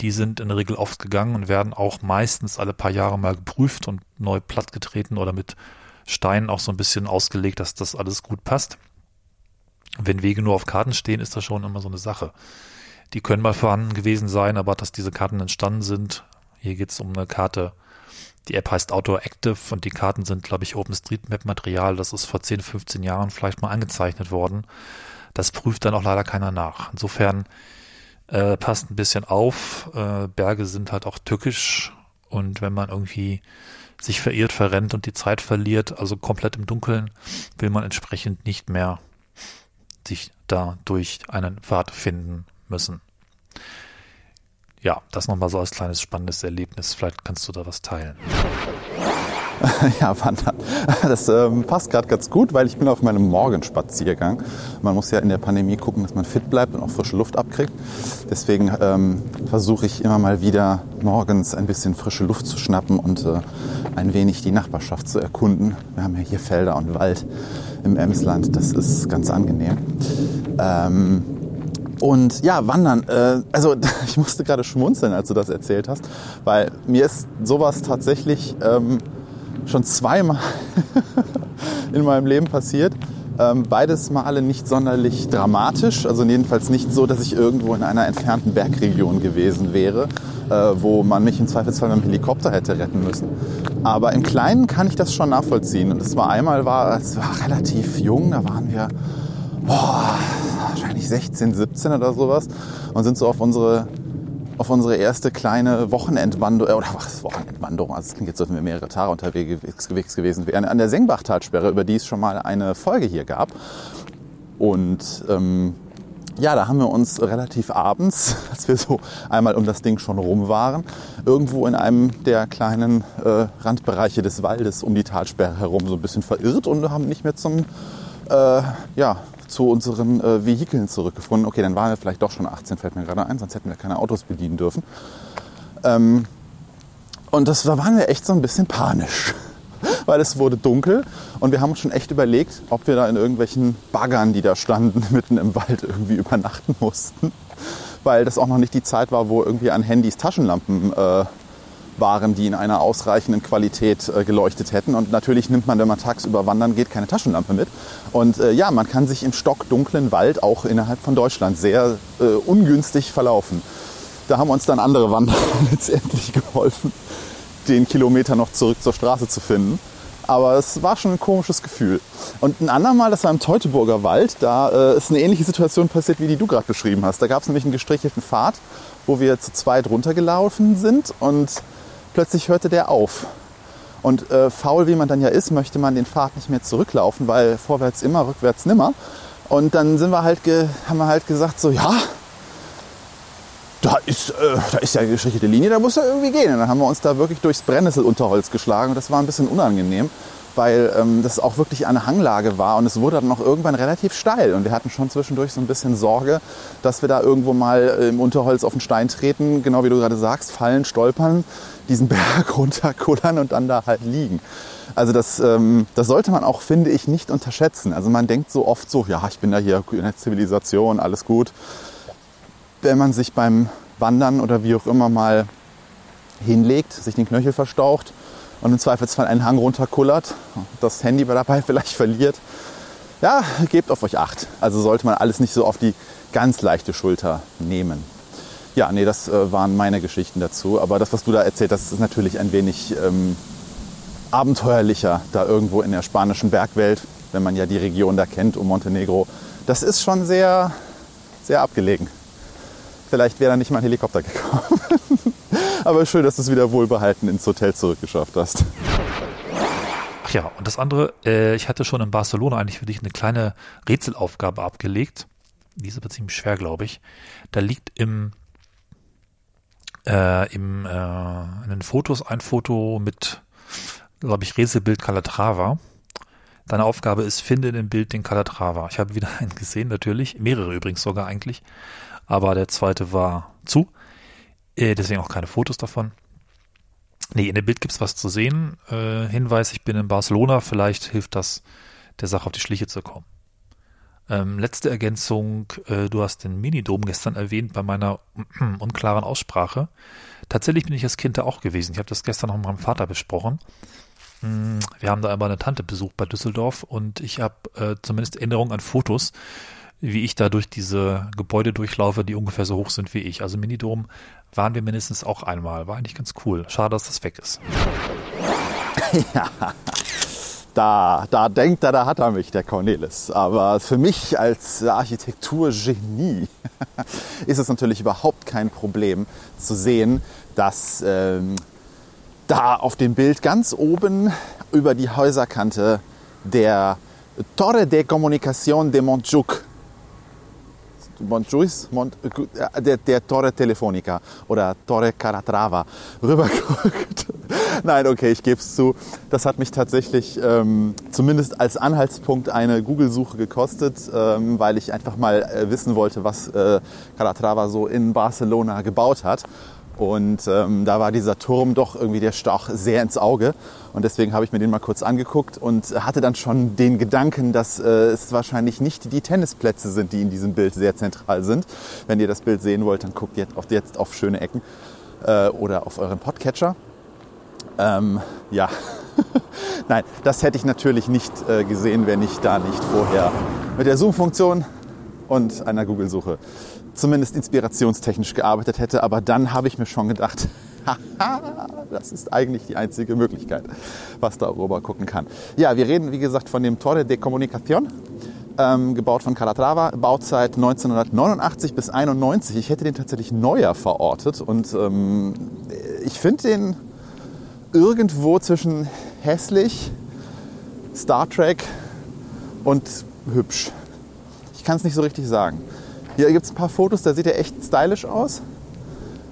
Die sind in der Regel oft gegangen und werden auch meistens alle paar Jahre mal geprüft und neu plattgetreten oder mit Steinen auch so ein bisschen ausgelegt, dass das alles gut passt. Wenn Wege nur auf Karten stehen, ist das schon immer so eine Sache. Die können mal vorhanden gewesen sein, aber dass diese Karten entstanden sind, hier geht es um eine Karte, die App heißt Outdoor Active und die Karten sind, glaube ich, OpenStreetMap-Material. Das ist vor 10, 15 Jahren vielleicht mal angezeichnet worden. Das prüft dann auch leider keiner nach. Insofern äh, passt ein bisschen auf. Äh, Berge sind halt auch tückisch und wenn man irgendwie sich verirrt, verrennt und die Zeit verliert, also komplett im Dunkeln, will man entsprechend nicht mehr sich da durch einen Pfad finden müssen. Ja, das nochmal so als kleines spannendes Erlebnis. Vielleicht kannst du da was teilen. Ja, wandern. Das ähm, passt gerade ganz gut, weil ich bin auf meinem Morgenspaziergang. Man muss ja in der Pandemie gucken, dass man fit bleibt und auch frische Luft abkriegt. Deswegen ähm, versuche ich immer mal wieder morgens ein bisschen frische Luft zu schnappen und äh, ein wenig die Nachbarschaft zu erkunden. Wir haben ja hier Felder und Wald im Emsland. Das ist ganz angenehm. Ähm, und ja, Wandern. Äh, also ich musste gerade schmunzeln, als du das erzählt hast, weil mir ist sowas tatsächlich ähm, schon zweimal in meinem Leben passiert. Ähm, beides Male nicht sonderlich dramatisch, also jedenfalls nicht so, dass ich irgendwo in einer entfernten Bergregion gewesen wäre, äh, wo man mich im Zweifelsfall mit dem Helikopter hätte retten müssen. Aber im Kleinen kann ich das schon nachvollziehen. Und es war einmal, war, es war relativ jung, da waren wir boah, wahrscheinlich 16, 17 oder sowas und sind so auf unsere auf unsere erste kleine Wochenendwanderung, oder was, Wochenendwanderung, also es klingt jetzt, als wenn wir mehrere Tage unterwegs gewesen wären, an der Sengbachtalsperre, über die es schon mal eine Folge hier gab. Und ähm, ja, da haben wir uns relativ abends, als wir so einmal um das Ding schon rum waren, irgendwo in einem der kleinen äh, Randbereiche des Waldes um die Talsperre herum so ein bisschen verirrt und haben nicht mehr zum, äh, ja, zu unseren äh, Vehikeln zurückgefunden. Okay, dann waren wir vielleicht doch schon 18, fällt mir gerade ein, sonst hätten wir keine Autos bedienen dürfen. Ähm, und das, da waren wir echt so ein bisschen panisch weil es wurde dunkel und wir haben uns schon echt überlegt, ob wir da in irgendwelchen Baggern, die da standen, mitten im Wald irgendwie übernachten mussten, weil das auch noch nicht die Zeit war, wo irgendwie an Handys Taschenlampen äh, waren, die in einer ausreichenden Qualität äh, geleuchtet hätten. Und natürlich nimmt man, wenn man tagsüber wandern geht, keine Taschenlampe mit. Und äh, ja, man kann sich im stockdunklen Wald auch innerhalb von Deutschland sehr äh, ungünstig verlaufen. Da haben uns dann andere Wanderer letztendlich geholfen, den Kilometer noch zurück zur Straße zu finden. Aber es war schon ein komisches Gefühl. Und ein andermal, das war im Teutoburger Wald, da äh, ist eine ähnliche Situation passiert, wie die du gerade beschrieben hast. Da gab es nämlich einen gestrichelten Pfad, wo wir zu zweit runtergelaufen sind und plötzlich hörte der auf. Und äh, faul wie man dann ja ist, möchte man den Pfad nicht mehr zurücklaufen, weil vorwärts immer, rückwärts nimmer. Und dann sind wir halt haben wir halt gesagt, so ja, da ist, äh, da ist ja eine gestrichelte Linie, da muss er irgendwie gehen. Und dann haben wir uns da wirklich durchs Brennnesselunterholz geschlagen. Und das war ein bisschen unangenehm, weil ähm, das auch wirklich eine Hanglage war. Und es wurde dann noch irgendwann relativ steil. Und wir hatten schon zwischendurch so ein bisschen Sorge, dass wir da irgendwo mal im Unterholz auf den Stein treten, genau wie du gerade sagst, fallen, stolpern, diesen Berg runterkullern und dann da halt liegen. Also das, ähm, das sollte man auch, finde ich, nicht unterschätzen. Also man denkt so oft so, ja, ich bin da hier in der Zivilisation, alles gut wenn man sich beim Wandern oder wie auch immer mal hinlegt, sich den Knöchel verstaucht und im Zweifelsfall einen Hang runterkullert, das Handy dabei vielleicht verliert. Ja, gebt auf euch acht. Also sollte man alles nicht so auf die ganz leichte Schulter nehmen. Ja, nee, das äh, waren meine Geschichten dazu. Aber das, was du da erzählt hast, ist natürlich ein wenig ähm, abenteuerlicher, da irgendwo in der spanischen Bergwelt, wenn man ja die Region da kennt um Montenegro. Das ist schon sehr, sehr abgelegen. Vielleicht wäre da nicht mal ein Helikopter gekommen. Aber schön, dass du es wieder wohlbehalten ins Hotel zurückgeschafft hast. Ach ja, und das andere, äh, ich hatte schon in Barcelona eigentlich für dich eine kleine Rätselaufgabe abgelegt. Die ist aber ziemlich schwer, glaube ich. Da liegt im, äh, im äh, in den Fotos ein Foto mit, glaube ich, Rätselbild Calatrava. Deine Aufgabe ist, finde in dem Bild den Calatrava. Ich habe wieder einen gesehen, natürlich. Mehrere übrigens sogar eigentlich aber der zweite war zu. Äh, deswegen auch keine Fotos davon. Nee, in dem Bild gibt es was zu sehen. Äh, Hinweis, ich bin in Barcelona, vielleicht hilft das, der Sache auf die Schliche zu kommen. Ähm, letzte Ergänzung, äh, du hast den Minidom gestern erwähnt bei meiner unklaren Aussprache. Tatsächlich bin ich als Kind da auch gewesen. Ich habe das gestern noch mit meinem Vater besprochen. Hm, wir haben da einmal eine Tante besucht bei Düsseldorf und ich habe äh, zumindest Erinnerungen an Fotos, wie ich da durch diese Gebäude durchlaufe, die ungefähr so hoch sind wie ich. Also Minidom waren wir mindestens auch einmal. War eigentlich ganz cool. Schade, dass das weg ist. ja, da, da denkt er, da hat er mich, der Cornelis. Aber für mich als Architekturgenie ist es natürlich überhaupt kein Problem zu sehen, dass ähm, da auf dem Bild ganz oben über die Häuserkante der Torre de Comunicación de Montjuic Montjuic, Mont, äh, der, der Torre Telefonica oder Torre Calatrava rüberguckt. Nein, okay, ich gebe es zu. Das hat mich tatsächlich ähm, zumindest als Anhaltspunkt eine Google-Suche gekostet, ähm, weil ich einfach mal äh, wissen wollte, was äh, Calatrava so in Barcelona gebaut hat. Und ähm, da war dieser Turm doch irgendwie, der stach sehr ins Auge. Und deswegen habe ich mir den mal kurz angeguckt und hatte dann schon den Gedanken, dass äh, es wahrscheinlich nicht die Tennisplätze sind, die in diesem Bild sehr zentral sind. Wenn ihr das Bild sehen wollt, dann guckt jetzt auf, jetzt auf schöne Ecken äh, oder auf euren Podcatcher. Ähm, ja, nein, das hätte ich natürlich nicht äh, gesehen, wenn ich da nicht vorher mit der Zoom-Funktion und einer Google-Suche zumindest inspirationstechnisch gearbeitet hätte. Aber dann habe ich mir schon gedacht, das ist eigentlich die einzige Möglichkeit, was da rüber gucken kann. Ja, wir reden, wie gesagt, von dem Torre de Comunicación, ähm, gebaut von Calatrava, Bauzeit 1989 bis 91. Ich hätte den tatsächlich neuer verortet und ähm, ich finde den irgendwo zwischen hässlich, Star Trek und hübsch. Ich kann es nicht so richtig sagen. Hier gibt es ein paar Fotos, da sieht er echt stylisch aus.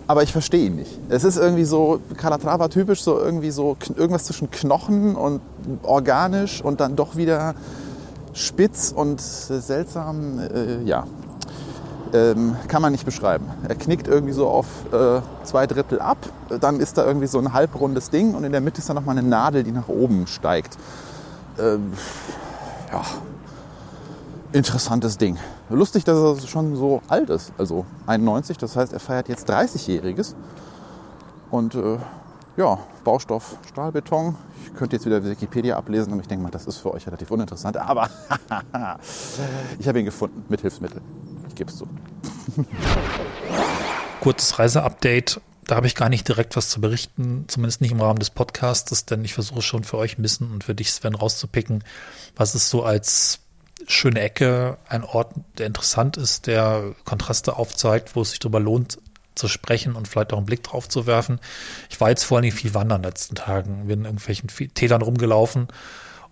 Aber ich verstehe ihn nicht. Es ist irgendwie so Calatrava typisch, so irgendwie so irgendwas zwischen Knochen und organisch und dann doch wieder spitz und seltsam. Äh, ja, ähm, kann man nicht beschreiben. Er knickt irgendwie so auf äh, zwei Drittel ab, dann ist da irgendwie so ein halbrundes Ding und in der Mitte ist da nochmal eine Nadel, die nach oben steigt. Ähm, ja, interessantes Ding. Lustig, dass er schon so alt ist, also 91, das heißt, er feiert jetzt 30-Jähriges. Und äh, ja, Baustoff Stahlbeton. Ich könnte jetzt wieder Wikipedia ablesen, aber ich denke mal, das ist für euch relativ uninteressant. Aber ich habe ihn gefunden mit Hilfsmitteln. Ich gebe es zu. Kurzes Reiseupdate. Da habe ich gar nicht direkt was zu berichten, zumindest nicht im Rahmen des Podcasts, denn ich versuche schon für euch ein bisschen und für dich, Sven, rauszupicken, was es so als schöne Ecke, ein Ort, der interessant ist, der Kontraste aufzeigt, wo es sich darüber lohnt zu sprechen und vielleicht auch einen Blick drauf zu werfen. Ich war jetzt vor allem viel wandern in den letzten Tagen, bin in irgendwelchen Tälern rumgelaufen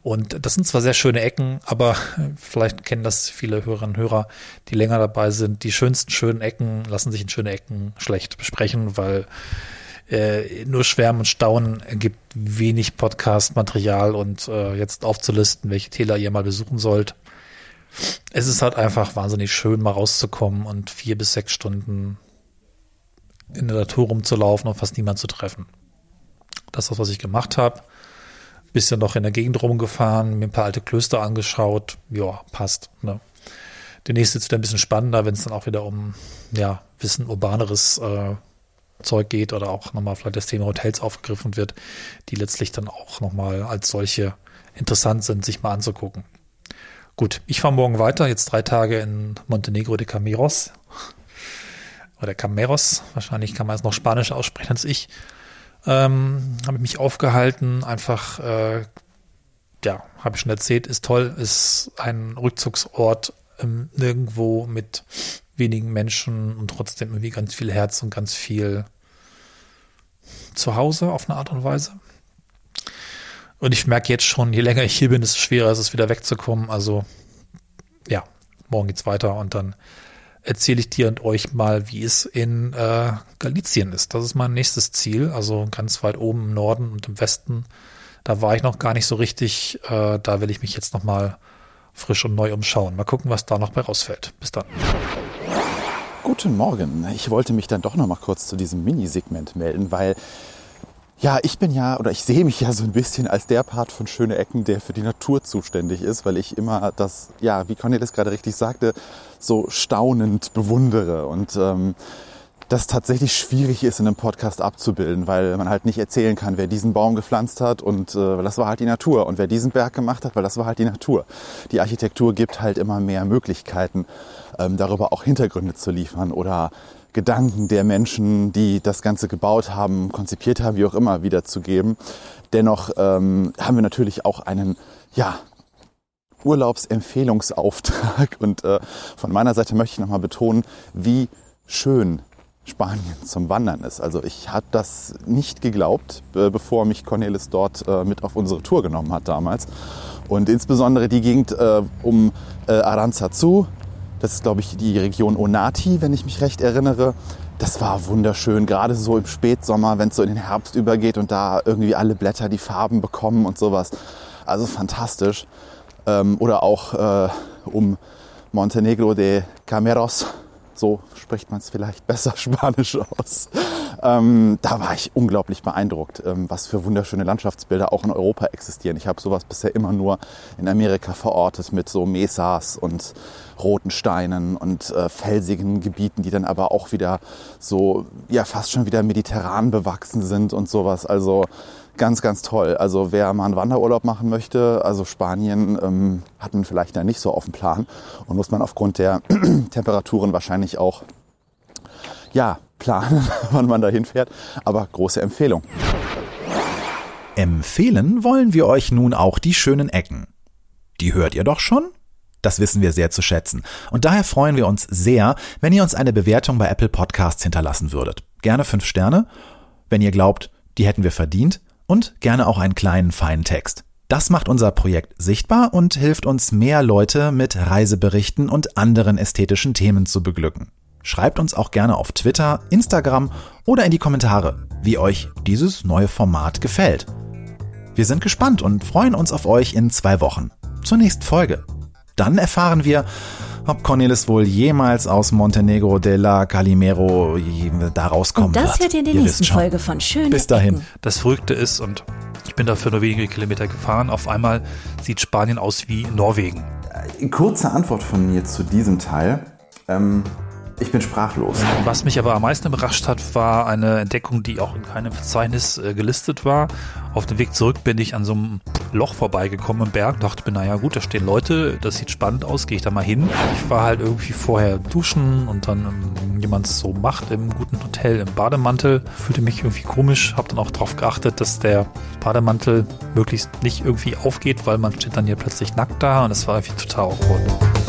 und das sind zwar sehr schöne Ecken, aber vielleicht kennen das viele Hörerinnen und Hörer, die länger dabei sind. Die schönsten schönen Ecken lassen sich in schöne Ecken schlecht besprechen, weil äh, nur Schwärmen und Staunen ergibt wenig Podcast-Material und äh, jetzt aufzulisten, welche Täler ihr mal besuchen sollt, es ist halt einfach wahnsinnig schön, mal rauszukommen und vier bis sechs Stunden in der Natur rumzulaufen und fast niemand zu treffen. Das ist das, was ich gemacht habe. Bisschen noch in der Gegend rumgefahren, mir ein paar alte Klöster angeschaut. Ja, passt. Ne? Der nächste ist wieder ein bisschen spannender, wenn es dann auch wieder um ja, bisschen urbaneres äh, Zeug geht oder auch nochmal vielleicht das Thema Hotels aufgegriffen wird, die letztlich dann auch nochmal als solche interessant sind, sich mal anzugucken. Gut, ich fahre morgen weiter, jetzt drei Tage in Montenegro de Cameros. Oder Cameros, wahrscheinlich kann man es noch Spanisch aussprechen als ich. Ähm, habe mich aufgehalten, einfach, äh, ja, habe ich schon erzählt, ist toll, ist ein Rückzugsort ähm, nirgendwo mit wenigen Menschen und trotzdem irgendwie ganz viel Herz und ganz viel Zuhause auf eine Art und Weise. Und ich merke jetzt schon, je länger ich hier bin, desto schwerer ist es wieder wegzukommen. Also ja, morgen geht's weiter und dann erzähle ich dir und euch mal, wie es in äh, Galizien ist. Das ist mein nächstes Ziel, also ganz weit oben im Norden und im Westen. Da war ich noch gar nicht so richtig. Äh, da will ich mich jetzt noch mal frisch und neu umschauen. Mal gucken, was da noch bei rausfällt. Bis dann. Guten Morgen. Ich wollte mich dann doch noch mal kurz zu diesem Minisegment melden, weil ja, ich bin ja oder ich sehe mich ja so ein bisschen als der Part von Schöne Ecken, der für die Natur zuständig ist, weil ich immer das, ja, wie Cornelis gerade richtig sagte, so staunend bewundere und ähm, das tatsächlich schwierig ist in einem Podcast abzubilden, weil man halt nicht erzählen kann, wer diesen Baum gepflanzt hat und äh, das war halt die Natur und wer diesen Berg gemacht hat, weil das war halt die Natur. Die Architektur gibt halt immer mehr Möglichkeiten, ähm, darüber auch Hintergründe zu liefern oder Gedanken der Menschen, die das Ganze gebaut haben, konzipiert haben, wie auch immer, wiederzugeben. Dennoch ähm, haben wir natürlich auch einen, ja, Urlaubsempfehlungsauftrag. Und äh, von meiner Seite möchte ich nochmal betonen, wie schön Spanien zum Wandern ist. Also ich habe das nicht geglaubt, äh, bevor mich Cornelis dort äh, mit auf unsere Tour genommen hat damals. Und insbesondere die Gegend äh, um äh, Aranzazu, das ist, glaube ich, die Region Onati, wenn ich mich recht erinnere. Das war wunderschön, gerade so im Spätsommer, wenn es so in den Herbst übergeht und da irgendwie alle Blätter die Farben bekommen und sowas. Also fantastisch. Ähm, oder auch äh, um Montenegro de Cameros, so spricht man es vielleicht besser Spanisch aus. Ähm, da war ich unglaublich beeindruckt, ähm, was für wunderschöne Landschaftsbilder auch in Europa existieren. Ich habe sowas bisher immer nur in Amerika verortet mit so Mesas und roten Steinen und äh, felsigen Gebieten, die dann aber auch wieder so, ja, fast schon wieder mediterran bewachsen sind und sowas. Also ganz, ganz toll. Also wer mal einen Wanderurlaub machen möchte, also Spanien ähm, hat man vielleicht da nicht so auf dem Plan und muss man aufgrund der Temperaturen wahrscheinlich auch, ja, planen, wann man dahin fährt. Aber große Empfehlung. Empfehlen wollen wir euch nun auch die schönen Ecken. Die hört ihr doch schon? Das wissen wir sehr zu schätzen. Und daher freuen wir uns sehr, wenn ihr uns eine Bewertung bei Apple Podcasts hinterlassen würdet. Gerne fünf Sterne, wenn ihr glaubt, die hätten wir verdient und gerne auch einen kleinen feinen Text. Das macht unser Projekt sichtbar und hilft uns, mehr Leute mit Reiseberichten und anderen ästhetischen Themen zu beglücken. Schreibt uns auch gerne auf Twitter, Instagram oder in die Kommentare, wie euch dieses neue Format gefällt. Wir sind gespannt und freuen uns auf euch in zwei Wochen zur nächsten Folge. Dann erfahren wir, ob Cornelis wohl jemals aus Montenegro de la Calimero da rauskommen Und das wird. hört ihr in der Ihr nächsten. Folge von Schön. Bis dahin. Das Verrückte ist, und ich bin dafür nur wenige Kilometer gefahren, auf einmal sieht Spanien aus wie Norwegen. Kurze Antwort von mir zu diesem Teil. Ähm, ich bin sprachlos. Was mich aber am meisten überrascht hat, war eine Entdeckung, die auch in keinem Verzeichnis äh, gelistet war. Auf dem Weg zurück bin ich an so einem Loch vorbeigekommen im Berg, dachte mir, naja gut, da stehen Leute, das sieht spannend aus, gehe ich da mal hin. Ich war halt irgendwie vorher duschen und dann, ähm, wie man es so macht im guten Hotel im Bademantel, fühlte mich irgendwie komisch, habe dann auch darauf geachtet, dass der Bademantel möglichst nicht irgendwie aufgeht, weil man steht dann hier plötzlich nackt da und das war irgendwie total awkward.